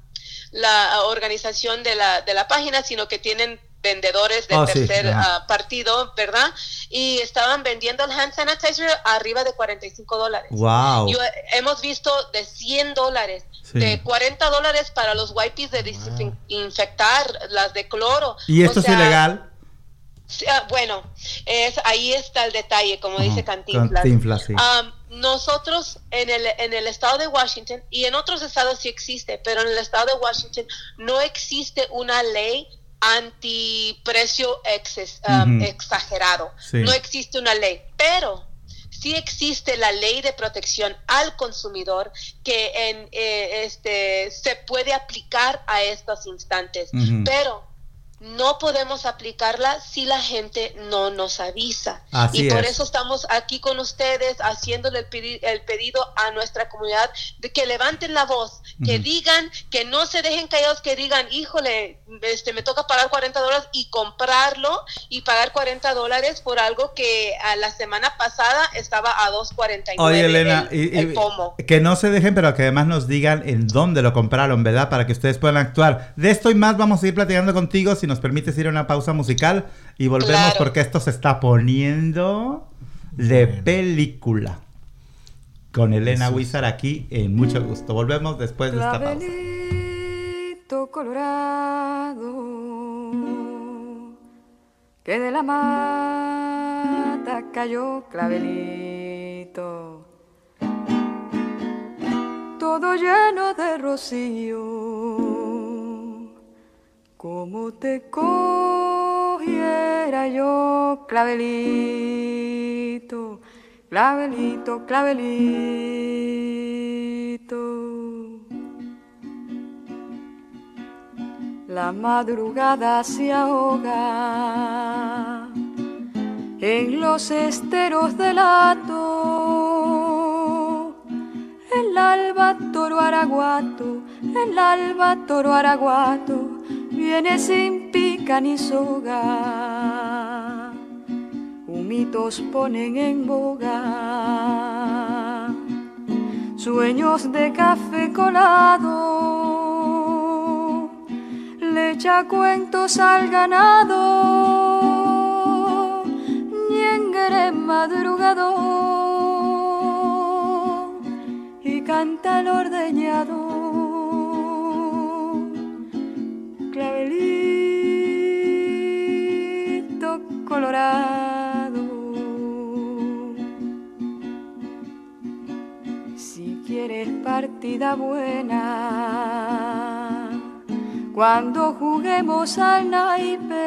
Speaker 6: la organización de la, de la página, sino que tienen vendedores de
Speaker 1: Oh, sí,
Speaker 6: tercer ah, partido, ¿verdad? Y estaban vendiendo el hand sanitizer arriba de 45 dólares.
Speaker 1: Wow.
Speaker 6: Yo, hemos visto de 100 dólares,
Speaker 1: Sí.
Speaker 6: de 40 dólares para los wipes de desinfectar, las de cloro.
Speaker 1: ¿Y
Speaker 6: O
Speaker 1: esto es ilegal?
Speaker 6: Ah, bueno, es, ahí está el detalle, como dice Cantinflas.
Speaker 1: Cantinflas, sí.
Speaker 6: Am, nosotros en el, en el estado de Washington, y en otros estados sí existe, pero en el estado de Washington no existe una ley antiprecio exes-
Speaker 1: Ujú.
Speaker 6: exagerado.
Speaker 1: Sí.
Speaker 6: No existe una ley, pero sí existe la ley de protección al consumidor que en, eh, este, se puede aplicar a estos instantes, pero no podemos aplicarla si la gente no nos avisa.
Speaker 1: Así
Speaker 6: y por
Speaker 1: es.
Speaker 6: eso estamos aquí con ustedes haciéndole el, pedi- el pedido a nuestra comunidad de que levanten la voz, que digan, que no se dejen callados, que digan, híjole, este, me toca pagar 40 dólares y comprarlo y pagar 40 dólares por algo que a la semana pasada estaba a 2.49
Speaker 1: Oye, Elena,
Speaker 6: el,
Speaker 1: y-
Speaker 6: el pomo.
Speaker 1: que no se dejen, pero que además nos digan en dónde lo compraron, ¿verdad? Para que ustedes puedan actuar. De esto y más vamos a ir platicando contigo nos permites ir a una pausa musical y volvemos
Speaker 6: Claro.
Speaker 1: porque esto se está poniendo de película. Con Elena Wizard aquí en mucho gusto. Volvemos después de esta pausa.
Speaker 7: Clavelito colorado que de la mata cayó clavelito, todo lleno de rocío, como te cogiera yo clavelito, clavelito, clavelito. La madrugada se ahoga en los esteros del hato. El alba toro araguato, el alba toro araguato, viene sin pica ni soga. Humitos ponen en boga. Sueños de café colado, le echa cuentos al ganado, ñengere madrugado y canta el ordeñado, clavelito colorado. Si quieres partida buena, cuando juguemos al naipe,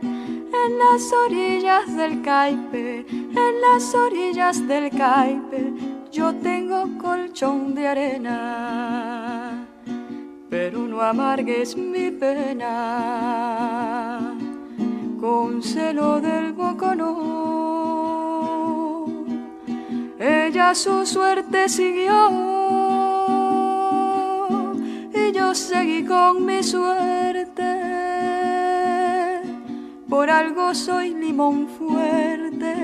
Speaker 7: en las orillas del caipe, en las orillas del caipe, yo tengo colchón de arena. Pero no amargues mi pena con celo del boconó. Ella su suerte siguió y yo seguí con mi suerte. Por algo soy limón fuerte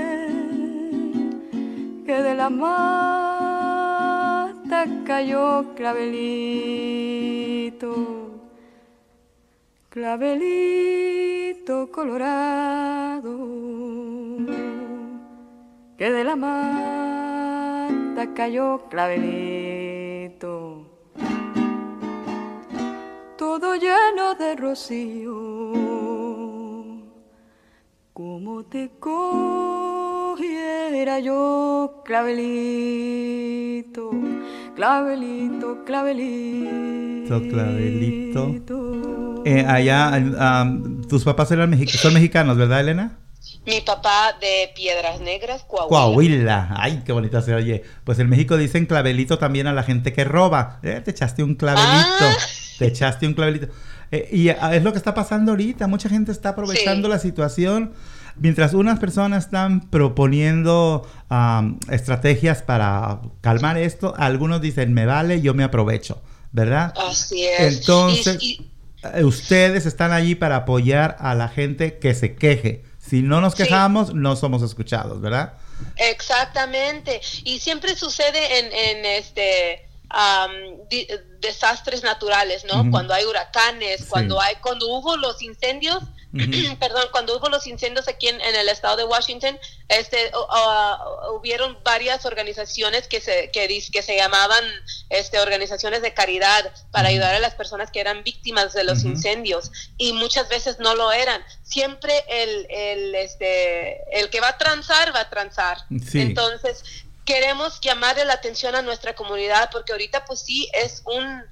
Speaker 7: que de la mata cayó clavelito, clavelito colorado, que de la mata cayó clavelito, todo lleno de rocío, como te cogiera yo clavelito, clavelito, clavelito.
Speaker 1: clavelito. Eh, allá, um, tus papás eran mexicanos, son mexicanos, ¿verdad, Elena?
Speaker 6: Mi papá de Piedras Negras, Coahuila.
Speaker 1: Coahuila. Ay, qué bonita se oye. Pues en México dicen clavelito también a la gente que roba. Eh, te echaste un clavelito.
Speaker 6: Ah.
Speaker 1: Te echaste un clavelito. Eh, y ah, es lo que está pasando ahorita. Mucha gente está aprovechando
Speaker 6: Sí.
Speaker 1: la situación. Mientras unas personas están proponiendo am, estrategias para calmar esto, algunos dicen, me vale, yo me aprovecho, ¿verdad?
Speaker 6: Así es.
Speaker 1: Entonces,
Speaker 6: Y- y-
Speaker 1: eh, ustedes están allí para apoyar a la gente que se queje. Si no nos
Speaker 6: Sí.
Speaker 1: quejamos, no somos escuchados, ¿verdad?
Speaker 6: Exactamente. Y siempre sucede en, en este di- desastres naturales, ¿no? Cuando hay huracanes,
Speaker 1: Sí.
Speaker 6: cuando hay, cuando hubo los incendios, Perdón, cuando hubo los incendios aquí en, en el estado de Washington, este, o- hubieron varias organizaciones que se, que, se llamaban este, organizaciones de caridad para ayudar a las personas que eran víctimas de los incendios y muchas veces no lo eran. Siempre el, el, este, el que va a transar, va a transar.
Speaker 1: Sí.
Speaker 6: Entonces, queremos llamarle la atención a nuestra comunidad porque ahorita pues sí es un,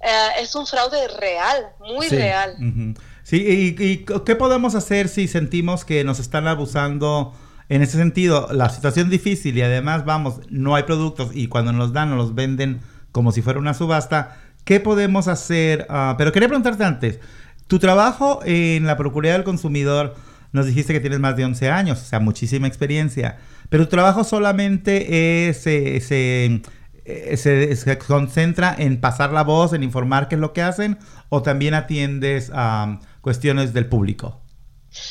Speaker 6: eh, es un fraude real, muy
Speaker 1: Sí.
Speaker 6: real.
Speaker 1: Ujú. Sí, y, y qué podemos hacer si sentimos que nos están abusando en ese sentido? La situación es difícil y además, vamos, no hay productos y cuando nos dan, nos los venden como si fuera una subasta. ¿Qué podemos hacer? Ah, pero quería preguntarte antes, tu trabajo en la Procuraduría del Consumidor, nos dijiste que tienes más de 11 años, o sea, muchísima experiencia, pero tu trabajo solamente es, eh, se, se, se concentra en pasar la voz, en informar qué es lo que hacen, o también atiendes a cuestiones del público.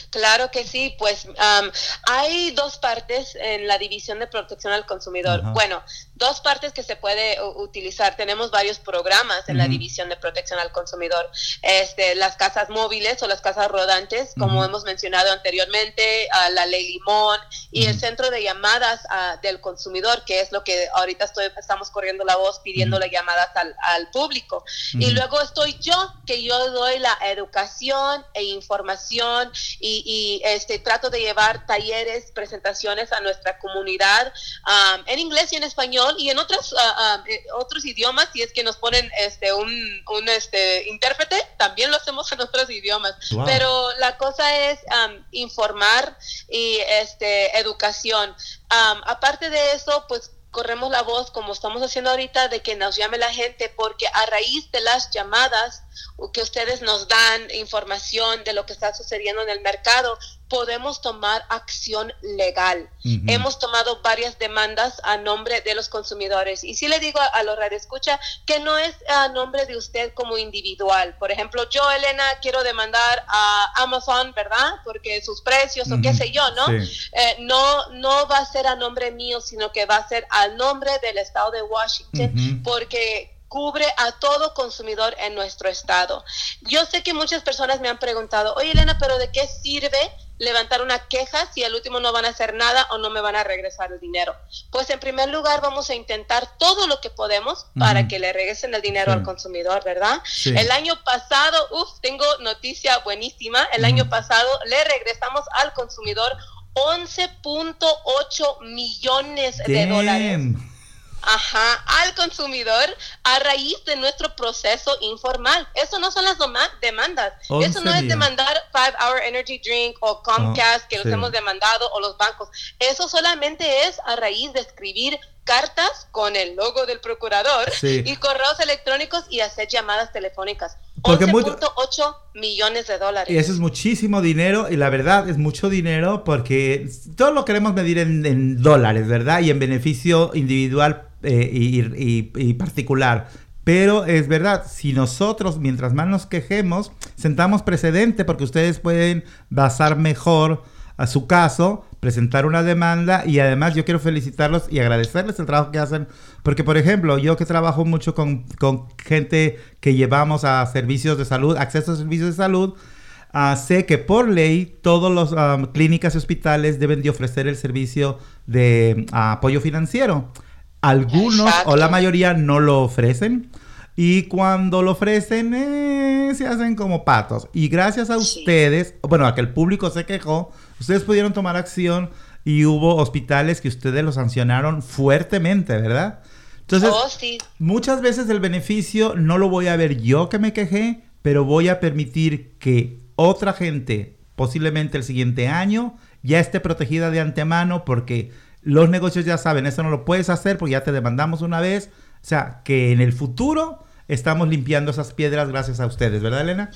Speaker 6: Claro que sí, pues am, hay dos partes en la división de protección al consumidor. Bueno, dos partes que se puede utilizar. Tenemos varios programas en la división de protección al consumidor. Este, las casas móviles o las casas rodantes, como hemos mencionado anteriormente, a la ley limón y el centro de llamadas del consumidor, que es lo que ahorita estoy, estamos corriendo la voz las llamadas al, al público. Y luego estoy yo, que yo doy la educación e información y, y, este, trato de llevar talleres, presentaciones a nuestra comunidad um, en inglés y en español y en otros, ah, eh, otros idiomas, si es que nos ponen este, un, un este, intérprete, también lo hacemos en otros idiomas.
Speaker 1: Wow.
Speaker 6: Pero la cosa es um, informar y este, educación. Um, aparte de eso, pues corremos la voz, como estamos haciendo ahorita, de que nos llame la gente, porque a raíz de las llamadas que ustedes nos dan información de lo que está sucediendo en el mercado, podemos tomar acción legal. Hemos tomado varias demandas a nombre de los consumidores. Y sí le digo a, los radioescucha que no es a nombre de usted como individual. Por ejemplo, yo, Elena, quiero demandar a Amazon, ¿verdad? Porque sus precios o qué sé yo, ¿no?
Speaker 1: Sí.
Speaker 6: Eh, no, no va a ser a nombre mío, sino que va a ser a nombre del estado de Washington, porque cubre a todo consumidor en nuestro estado. Yo sé que muchas personas me han preguntado, oye Elena, pero ¿de qué sirve levantar una queja si al último no van a hacer nada o no me van a regresar el dinero? Pues en primer lugar vamos a intentar todo lo que podemos para que le regresen el dinero al consumidor, ¿verdad?
Speaker 1: Sí.
Speaker 6: El año pasado, uff, tengo noticia buenísima, el año pasado le regresamos al consumidor 11.8 millones de dólares. Ajá, al consumidor a raíz de nuestro proceso informal. Eso no son las demandas. Eso no es demandar Five Hour Energy Drink o Comcast que los
Speaker 1: sí.
Speaker 6: hemos demandado o los bancos. Eso solamente es a raíz de escribir cartas con el logo del procurador
Speaker 1: Sí.
Speaker 6: y correos electrónicos y hacer llamadas telefónicas.
Speaker 1: Porque muy-
Speaker 6: 11.8 millones de dólares.
Speaker 1: Y eso es muchísimo dinero y la verdad es mucho dinero porque todo lo queremos medir en, en dólares, ¿verdad? Y en beneficio individual eh, y, y- y particular. Pero es verdad, si nosotros, mientras más nos quejemos, sentamos precedente porque ustedes pueden basar mejor a su caso, presentar una demanda y además yo quiero felicitarlos y agradecerles el trabajo que hacen. Porque, por ejemplo, yo que trabajo mucho con, con gente que llevamos a servicios de salud, acceso a servicios de salud, ah, sé que por ley todas las clínicas y hospitales deben de ofrecer el servicio de ah, apoyo financiero. Algunos
Speaker 6: Exacto.
Speaker 1: o la mayoría no lo ofrecen. Y cuando lo ofrecen, eh, se hacen como patos. Y gracias a
Speaker 6: Sí.
Speaker 1: ustedes, bueno, a que el público se quejó, ustedes pudieron tomar acción y hubo hospitales que ustedes lo sancionaron fuertemente, ¿verdad? Entonces,
Speaker 6: oh, sí.
Speaker 1: muchas veces el beneficio no lo voy a ver yo que me quejé, pero voy a permitir que otra gente, posiblemente el siguiente año, ya esté protegida de antemano porque los negocios ya saben, eso no lo puedes hacer porque ya te demandamos una vez. O sea, que en el futuro estamos limpiando esas piedras gracias a ustedes, ¿verdad, Elena?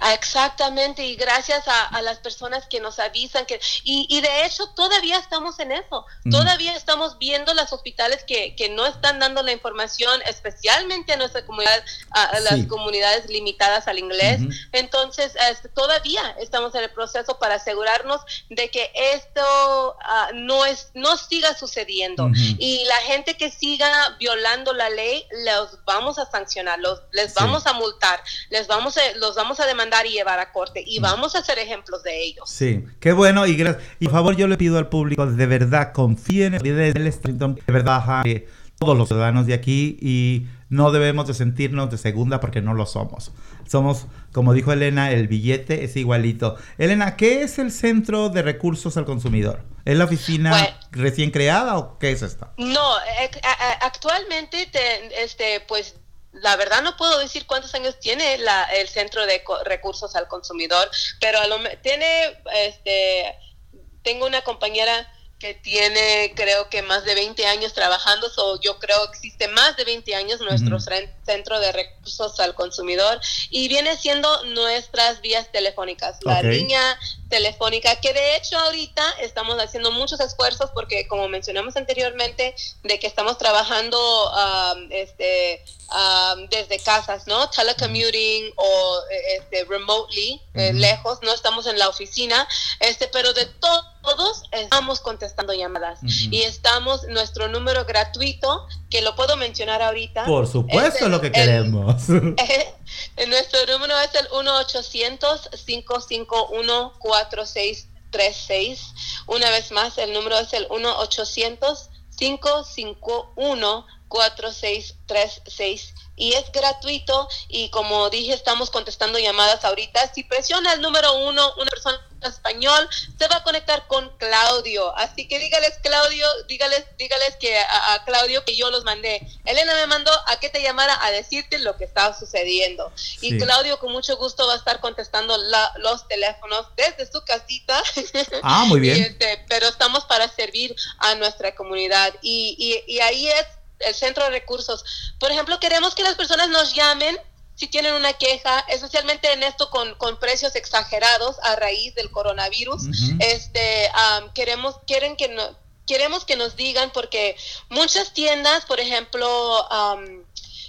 Speaker 6: Ah, Exactamente, y gracias a, a las personas que nos avisan que y, y de hecho todavía estamos en eso,
Speaker 1: Mm.
Speaker 6: todavía estamos viendo los hospitales que, que no están dando la información, especialmente a nuestra comunidad, a, a las
Speaker 1: Sí.
Speaker 6: comunidades limitadas al inglés.
Speaker 1: Ujú.
Speaker 6: Entonces, este, todavía estamos en el proceso para asegurarnos de que esto ah, no es no siga sucediendo
Speaker 1: Ujú.
Speaker 6: y la gente que siga violando la ley los vamos a sancionar, los, les
Speaker 1: Sí.
Speaker 6: vamos a multar, les vamos a, los vamos a demandar y llevar a corte y vamos a hacer ejemplos de ellos.
Speaker 1: Sí, qué bueno y gracias. Y por favor, yo le pido al público, de verdad, confíen en el Strington, de verdad, eh, todos los ciudadanos de aquí y no debemos de sentirnos de segunda porque no lo somos. Somos, como dijo Elena, el billete es igualito. Elena, ¿qué es el Centro de Recursos al Consumidor? ¿Es la oficina
Speaker 6: Bueno.
Speaker 1: recién creada o qué es esta?
Speaker 6: No, eh, a- actualmente, te- este, pues la verdad no puedo decir cuántos años tiene la, el Centro de Recursos al Consumidor, pero a lo tiene, este, tengo una compañera que tiene creo que más de 20 años trabajando, so yo creo que existe más de 20 años nuestro centro de recursos al consumidor y viene siendo nuestras vías telefónicas, la línea telefónica, que de hecho ahorita estamos haciendo muchos esfuerzos porque como mencionamos anteriormente, de que estamos trabajando um, este, um, desde casas, ¿no? Telecommuting o eh, este, remotely, eh, lejos, no estamos en la oficina, este, pero de to- todos estamos contestando llamadas. Y estamos, nuestro número gratuito, que lo puedo mencionar ahorita.
Speaker 1: Por supuesto,
Speaker 6: es el-
Speaker 1: lo que
Speaker 6: el-
Speaker 1: queremos.
Speaker 6: nuestro número es el 1-800-551-4636. Una vez más, el número es el 1-800-551-4636. Y es gratuito y como dije, estamos contestando llamadas ahorita. Si presiona el número uno, una persona español, se va a conectar con Claudio. Así que dígales, Claudio, dígales, dígales que a, a Claudio que yo los mandé. Elena me mandó a que te llamara a decirte lo que estaba sucediendo. Y. Claudio con mucho gusto va a estar contestando la- los teléfonos desde su casita.
Speaker 1: Ah, muy bien.
Speaker 6: este, pero estamos para servir a nuestra comunidad. Y, y, y ahí es el centro de recursos. Por ejemplo, queremos que las personas nos llamen si tienen una queja, especialmente en esto con, con precios exagerados a raíz del coronavirus. Este, am, queremos, quieren que no, queremos que nos digan porque muchas tiendas, por ejemplo, am,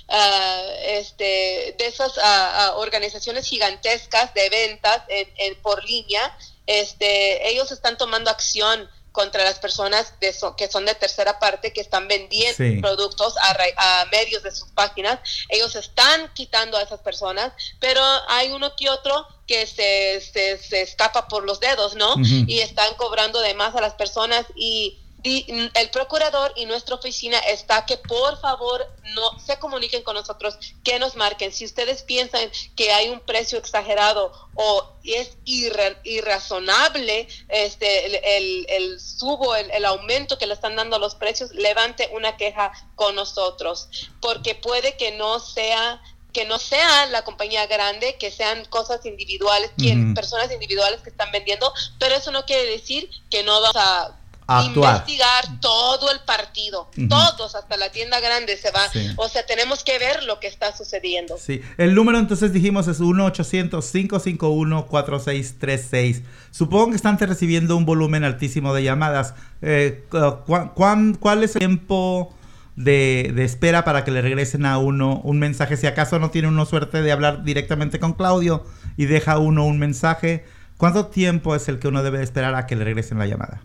Speaker 6: ah, este, de esas ah, organizaciones gigantescas de ventas en- en- por línea, este, ellos están tomando acción contra las personas de so- que son de tercera parte que están vendiendo
Speaker 1: Sí.
Speaker 6: productos a, a medios de sus páginas. Ellos están quitando a esas personas, pero hay uno que otro que se, se, se escapa por los dedos, ¿no? Y están cobrando de más a las personas y el procurador y nuestra oficina está que por favor no se comuniquen con nosotros, que nos marquen. Si ustedes piensan que hay un precio exagerado o es irrazonable este, el, el, subo, el, el, aumento que le están dando a los precios, levante una queja con nosotros, porque puede que no sea que no sea la compañía grande, que sean cosas individuales, personas individuales que están vendiendo, pero eso no quiere decir que no vamos a investigar todo el partido, todos, hasta la tienda grande se va. O sea, tenemos que ver lo que está sucediendo.
Speaker 1: Sí, el número entonces dijimos es 1-800-551-4636. Supongo que están recibiendo un volumen altísimo de llamadas. Eh, ¿Cuál es el tiempo de, de, espera para que le regresen a uno un mensaje? Si acaso no tiene uno suerte de hablar directamente con Claudio y deja uno un mensaje, ¿cuánto tiempo es el que uno debe esperar a que le regresen la llamada?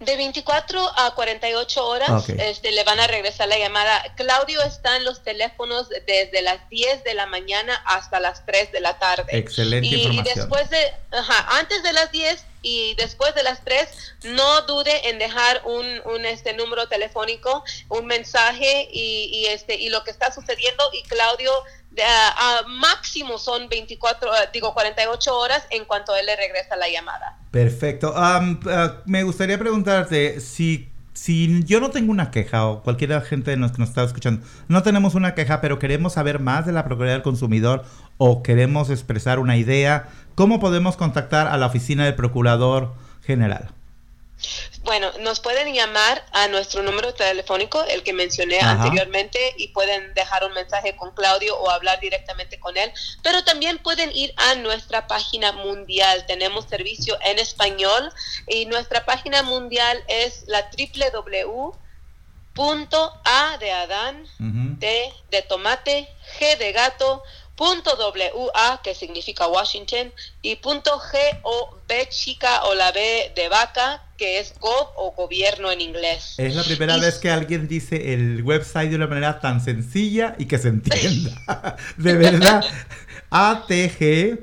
Speaker 6: De 24 a 48 horas este, le van a regresar la llamada. Claudio está en los teléfonos desde las 10 de la mañana hasta las 3 de la tarde.
Speaker 1: Excelente
Speaker 6: y, después de, ajá, antes de las 10 y después de las 3, no dude en dejar un, un, este número telefónico, un mensaje y, este y lo que está sucediendo y Claudio a, máximo son 24, eh, digo 48 horas en cuanto él le regresa la llamada.
Speaker 1: Perfecto. Eh, me gustaría preguntarte si si yo no tengo una queja o cualquier gente nos, que nos está escuchando, no tenemos una queja, pero queremos saber más de la Procuraduría del Consumidor o queremos expresar una idea, ¿cómo podemos contactar a la oficina del Procurador General?
Speaker 6: Bueno, nos pueden llamar a nuestro número telefónico, el que mencioné anteriormente, y pueden dejar un mensaje con Claudio o hablar directamente con él, pero también pueden ir a nuestra página mundial. Tenemos servicio en español y nuestra página mundial es la www.a de Adán, D de tomate, G de gato, punto WA, que significa Washington, y punto G o B chica o la B de vaca, que es gov o gobierno en inglés.
Speaker 1: Es la primera vez que alguien dice el website de una manera tan sencilla y que se entienda. de verdad. ATG.WA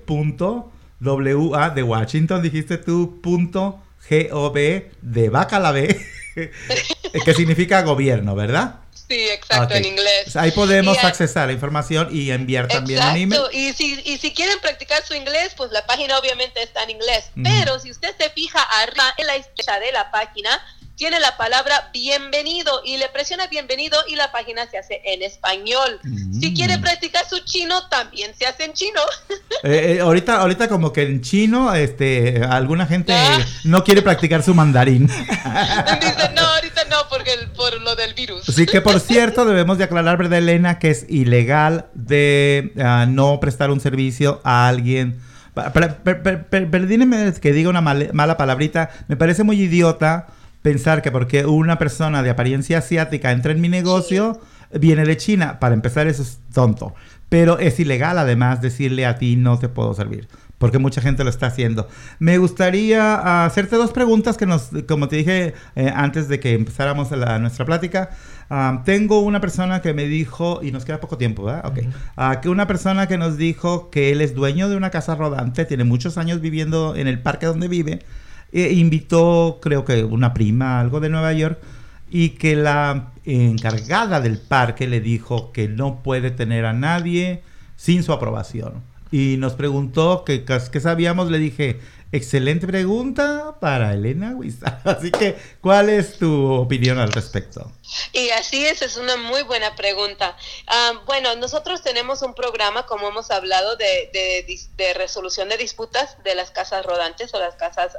Speaker 1: de Washington, dijiste tú, punto G-O-B de vaca la B, que significa gobierno, ¿verdad?
Speaker 6: Sí, exacto, en inglés.
Speaker 1: Ahí podemos accesar la información y enviar también un email.
Speaker 6: Y si, y si quieren practicar su inglés, pues la página obviamente está en inglés. Pero si usted se fija arriba en la izquierda de la página, tiene la palabra bienvenido y le presiona bienvenido y la página se hace en español. Si mm. quiere practicar su chino, también se hace en chino.
Speaker 1: Eh, eh, ahorita, ahorita como que en chino, este, alguna gente ah. no quiere practicar su mandarín.
Speaker 6: Dice, no, ahorita no, porque por lo del virus.
Speaker 1: Sí, que por cierto, debemos de aclarar, ¿verdad, Elena? Que es ilegal de ah, no prestar un servicio a alguien. Perdóneme que diga una mala palabrita. Me parece muy idiota pensar que porque una persona de apariencia asiática entra en mi negocio, viene de China. Para empezar, eso es tonto. Pero es ilegal además decirle a ti no te puedo servir. Porque mucha gente lo está haciendo. Me gustaría hacerte dos preguntas que nos, como te dije eh, antes de que empezáramos la, nuestra plática. Ah, tengo una persona que me dijo, y nos queda poco tiempo, ¿verdad? Ok. Ah, que una persona que nos dijo que él es dueño de una casa rodante, tiene muchos años viviendo en el parque donde vive eh, invitó, creo que una prima, algo de Nueva York, y que la encargada del parque le dijo que no puede tener a nadie sin su aprobación. Y nos preguntó qué sabíamos, le dije, excelente pregunta para Elena Huizar. Así que, ¿cuál es tu opinión al respecto?
Speaker 6: Y así es, es una muy buena pregunta. Ah, bueno, nosotros tenemos un programa, como hemos hablado, de, de, resolución de disputas de las casas rodantes o las casas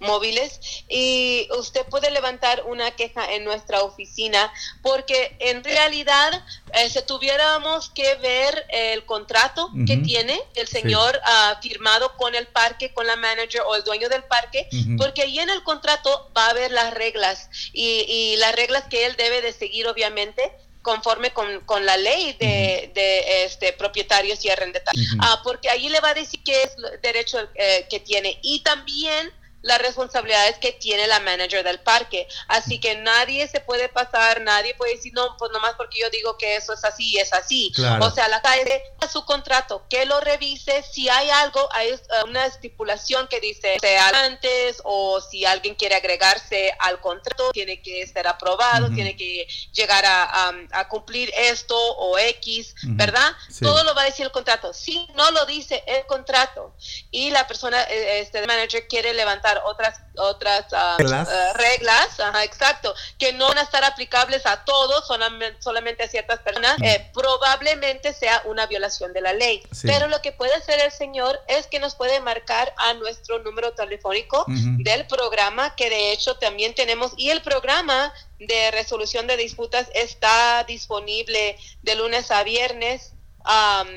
Speaker 6: móviles. Y usted puede levantar una queja en nuestra oficina porque en realidad, eh, si tuviéramos que ver el contrato que tiene el señor ah, firmado con el parque, con la manager o el dueño del parque, porque ahí en el contrato va a haber las reglas y, y las reglas que él debe de seguir obviamente conforme con, con la ley de, de, este, propietarios y arrendatarios, ah, porque allí le va a decir qué es el derecho eh, que tiene. Y también las responsabilidades que tiene la manager del parque. Así que nadie se puede pasar, nadie puede decir, no, pues nomás porque yo digo que eso es así, es así. O sea, la calle su contrato, que lo revise, si hay algo, hay eh, una estipulación que dice sea antes o si alguien quiere agregarse al contrato, tiene que ser aprobado, tiene que llegar a, a, cumplir esto o X, ¿verdad? Todo lo va a decir el contrato. Si no lo dice el contrato y la persona, eh, este manager quiere levantar otras otras ah, eh, reglas, exacto, que no van a estar aplicables a todos, solamente, solamente a ciertas personas, eh, probablemente sea una violación de la ley. Pero lo que puede hacer el señor es que nos puede marcar a nuestro número telefónico del programa, que de hecho también tenemos, y el programa de resolución de disputas está disponible de lunes a viernes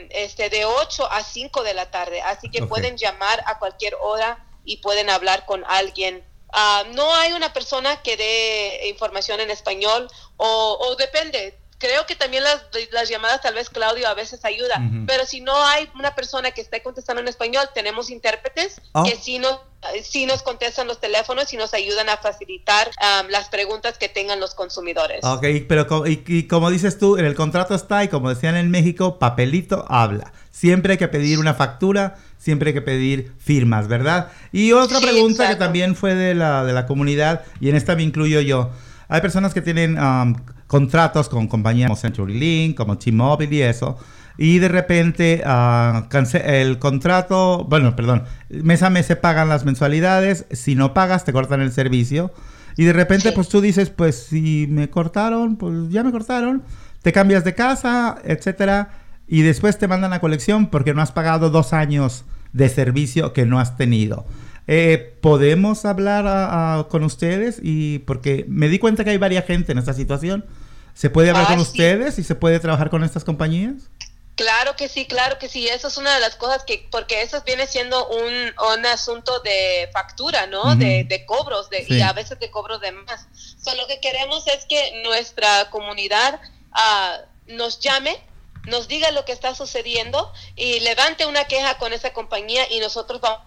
Speaker 6: este, de 8 a 5 de la tarde. Así que pueden llamar a cualquier hora y pueden hablar con alguien. Ah, no hay una persona que dé información en español o, o depende, creo que también las, las, llamadas, tal vez Claudio a veces ayuda, pero si no hay una persona que esté contestando en español, tenemos intérpretes oh. que sí nos, sí nos contestan los teléfonos y nos ayudan a facilitar um, las preguntas que tengan los consumidores.
Speaker 1: Ok, pero y, como dices tú, en el contrato está, y como decían en México, papelito habla. Siempre hay que pedir una factura, siempre hay que pedir firmas, ¿verdad? Y otra pregunta que también fue de la, de la comunidad, y en esta me incluyo yo. Hay personas que tienen um, contratos con compañías como CenturyLink, como T-Mobile y eso. Y de repente uh, el contrato, bueno, perdón, mes a mes se pagan las mensualidades. Si no pagas, te cortan el servicio. Y de repente, pues tú dices, pues si me cortaron, pues ya me cortaron. Te cambias de casa, etcétera. Y después te mandan a colección porque no has pagado dos años de servicio que no has tenido. Eh, ¿Podemos hablar con ustedes? Y porque me di cuenta que hay varias gente en esta situación. ¿Se puede hablar ah, con ustedes y se puede trabajar con estas compañías?
Speaker 6: Claro que sí, claro que sí. Eso es una de las cosas que, porque eso viene siendo un, un asunto de factura, ¿no? de, cobros, de, y a veces de cobros de más. Solo lo que queremos es que nuestra comunidad ah, nos llame, nos diga lo que está sucediendo y levante una queja con esa compañía y nosotros vamos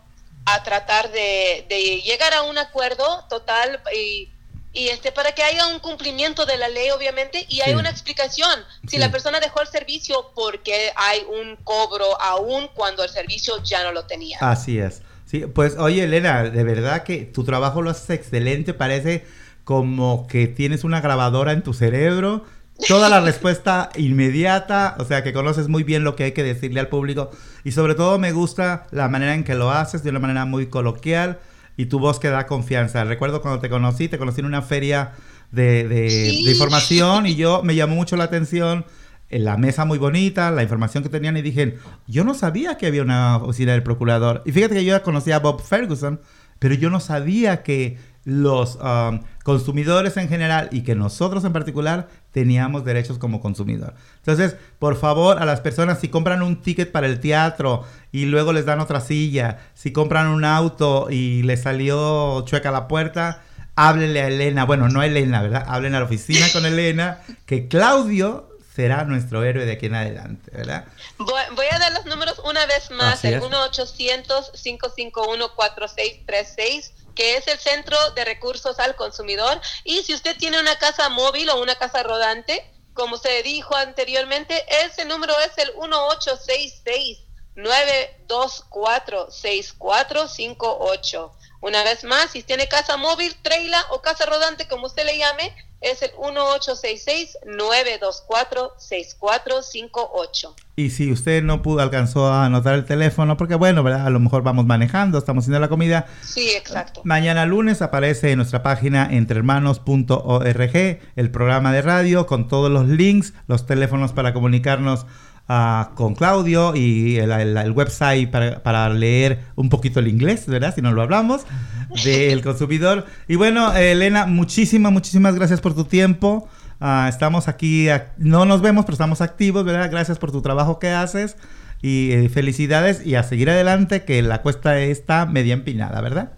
Speaker 6: a tratar de, llegar a un acuerdo total y, y, este para que haya un cumplimiento de la ley obviamente y hay una explicación. Si la persona dejó el servicio porque hay un cobro aún cuando el servicio ya no lo tenía
Speaker 1: así es. Sí pues oye Elena de verdad que tu trabajo lo haces excelente. Parece como que tienes una grabadora en tu cerebro toda la respuesta inmediata, o sea que conoces muy bien lo que hay que decirle al público y sobre todo me gusta la manera en que lo haces de una manera muy coloquial y tu voz que da confianza. Recuerdo cuando te conocí, te conocí en una feria de, información y yo me llamó mucho la atención en la mesa muy bonita, la información que tenían y dije, yo no sabía que había una oficina del procurador. Y fíjate que yo ya conocía a Bob Ferguson, pero yo no sabía que los um, consumidores en general y que nosotros en particular teníamos derechos como consumidor. Entonces, por favor, a las personas, si compran un ticket para el teatro y luego les dan otra silla, si compran un auto y les salió chueca la puerta, háblenle a Elena, bueno, no a Elena, ¿verdad? Hablen a la oficina con Elena, que Claudio será nuestro héroe de aquí en adelante, ¿verdad?
Speaker 6: Voy, a dar los números una vez más, el 1-800-551-4636 que es el Centro de Recursos al Consumidor. Y si usted tiene una casa móvil o una casa rodante, como se dijo anteriormente, ese número es el 1866 924 6458. Una vez más, si tiene casa móvil, trailer o casa rodante, como usted le llame, es el 1866-924-6458.
Speaker 1: Y si usted no pudo, alcanzó a anotar el teléfono, porque bueno, ¿verdad? A lo mejor vamos manejando, estamos haciendo la comida.
Speaker 6: Sí, exacto.
Speaker 1: Mañana lunes aparece en nuestra página entrehermanos.org el programa de radio con todos los links, los teléfonos para comunicarnos Ah, con Claudio y el, website para, leer un poquito el inglés, ¿verdad? Si no lo hablamos, del consumidor. Y bueno, Elena, muchísimas, muchísimas gracias por tu tiempo. Ah, estamos aquí, no nos vemos, pero estamos activos, ¿verdad? Gracias por tu trabajo que haces y eh, felicidades y a seguir adelante que la cuesta está media empinada, ¿verdad?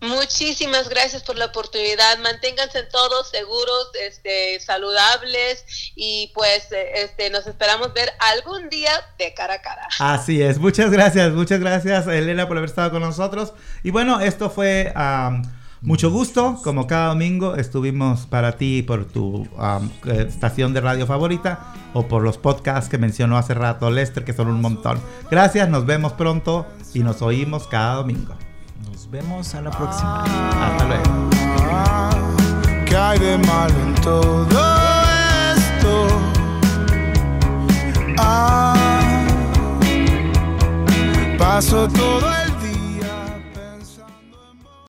Speaker 6: Muchísimas gracias por la oportunidad. Manténganse todos seguros, este, saludables y pues eh, este, nos esperamos ver algún día de cara a cara.
Speaker 1: Así es. Muchas gracias, muchas gracias Elena por haber estado con nosotros. Y bueno, esto fue mucho gusto. Como cada domingo estuvimos para ti por tu eh, estación de radio favorita o por los podcasts que mencionó hace rato Lester, que son un montón. Gracias, nos vemos pronto y nos oímos cada domingo.
Speaker 2: Nos vemos a la próxima.
Speaker 1: Hasta luego.
Speaker 8: ¿Qué hay de mal en todo esto? Ah, paso todo